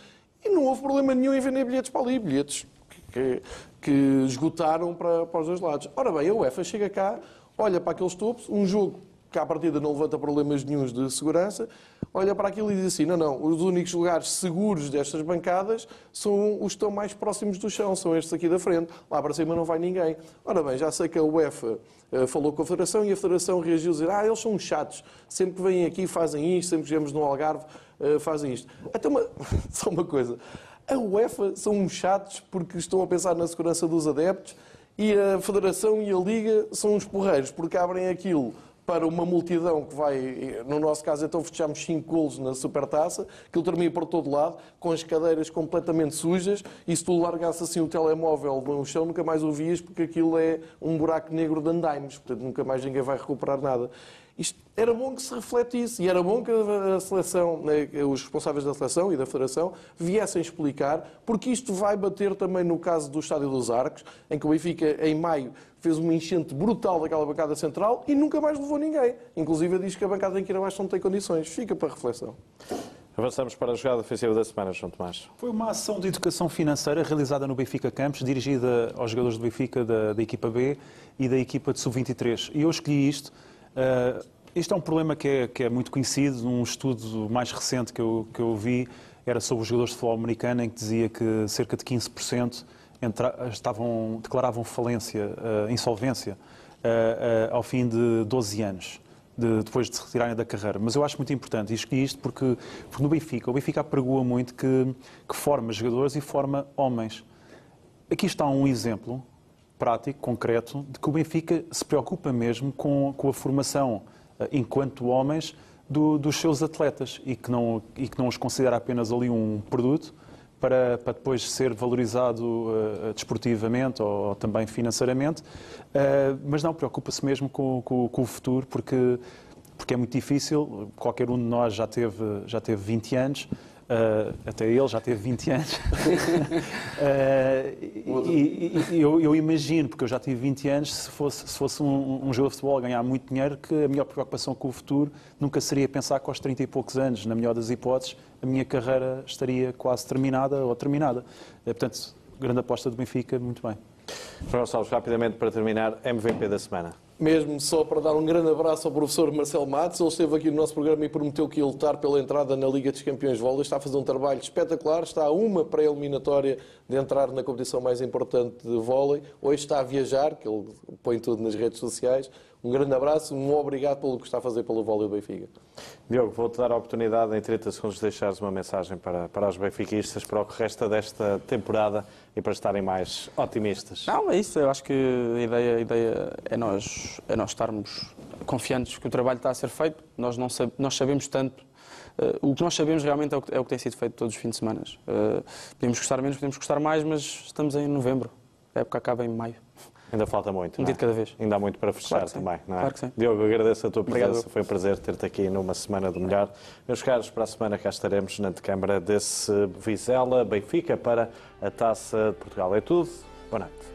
e não houve problema nenhum em vender bilhetes para ali, bilhetes que, que esgotaram para, para os dois lados. Ora bem, a UEFA chega cá, olha para aqueles topos, um jogo que à partida não levanta problemas nenhums de segurança, olha para aquilo e diz assim: não, não, os únicos lugares seguros destas bancadas são os que estão mais próximos do chão, são estes aqui da frente. Lá para cima não vai ninguém. Ora bem, já sei que a UEFA uh, falou com a Federação e a Federação reagiu a dizer: ah, eles são chatos, sempre que vêm aqui fazem isto, sempre que viemos no Algarve uh, fazem isto. Até uma... só uma coisa: a UEFA são uns chatos porque estão a pensar na segurança dos adeptos. E a Federação e a Liga são uns porreiros, porque abrem aquilo para uma multidão que vai, no nosso caso, então fechamos 5 golos na supertaça, que ele termina por todo lado, com as cadeiras completamente sujas, e se tu largasse assim o telemóvel no chão, nunca mais o vias, porque aquilo é um buraco negro de andaimes, portanto nunca mais ninguém vai recuperar nada. Isto, era bom que se refletisse e era bom que a seleção, né, os responsáveis da seleção e da federação viessem explicar, porque isto vai bater também no caso do Estádio dos Arcos, em que o Benfica, em maio, fez uma enchente brutal daquela bancada central e nunca mais levou ninguém. Inclusive diz que a bancada em que ir abaixo não tem condições. Fica para reflexão. Avançamos para a jogada ofensiva da semana, João Tomás. Foi uma ação de educação financeira realizada no Benfica Campos, dirigida aos jogadores do Benfica da, da equipa B e da equipa de sub-23. E eu escolhi isto. Uh, este é um problema que é, que é muito conhecido. Um estudo mais recente que eu, que eu vi era sobre os jogadores de futebol americano, em que dizia que cerca de 15% entra, estavam, declaravam falência, uh, insolvência, uh, ao fim de 12 anos. De, depois de se retirarem da carreira. Mas eu acho muito importante, escolhi isto porque, porque no Benfica, o Benfica apregoa muito que, que forma jogadores e forma homens. Aqui está um exemplo prático, concreto, de que o Benfica se preocupa mesmo com, com a formação eh, enquanto homens, do, dos seus atletas e que, não, e que não os considera apenas ali um produto para, para depois ser valorizado uh, desportivamente ou, ou, também financeiramente, uh, mas não, preocupa-se mesmo com, com, com, o futuro porque, porque é muito difícil, qualquer um de nós já teve, já teve 20 anos, Uh, até ele já teve 20 anos. uh, e, e eu, eu, imagino, porque eu já tive 20 anos, se fosse, se fosse um, um jogo de futebol ganhar muito dinheiro, que a melhor preocupação com o futuro nunca seria pensar que aos 30 e poucos anos, na melhor das hipóteses, a minha carreira estaria quase terminada ou terminada. Uh, portanto, grande aposta do Benfica, muito bem. João Salves, rapidamente para terminar, MVP da semana mesmo só para dar um grande abraço ao professor Marcelo Matos. Ele esteve aqui no nosso programa e prometeu que ia lutar pela entrada na Liga dos Campeões de Vôlei. Está a fazer um trabalho espetacular. Está a uma pré-eliminatória de entrar na competição mais importante de vôlei. Hoje está a viajar, que ele põe tudo nas redes sociais. Um grande abraço, um obrigado pelo que está a fazer pelo vôlei do Benfica. Diogo, vou-te dar a oportunidade em 30 segundos de deixares uma mensagem para, para os benfiquistas para o que resta desta temporada e para estarem mais otimistas. Não, é isso. Eu acho que a ideia, a ideia é, nós, é nós estarmos confiantes que o trabalho está a ser feito. Nós, não, nós sabemos tanto Uh, o que nós sabemos realmente é o que, é o que, tem sido feito todos os fins de semana. Uh, podemos gostar menos, podemos gostar mais, mas estamos em novembro. A época acaba em maio. Ainda falta muito. Um dia de cada vez. Ainda há muito para fechar claro também, não é? Claro que sim. Diogo, agradeço a tua presença. Obrigado. Foi um prazer ter-te aqui numa semana do melhor. Meus caros, para a semana cá estaremos na Câmara desse Vizela Benfica para a Taça de Portugal. É tudo. Boa noite.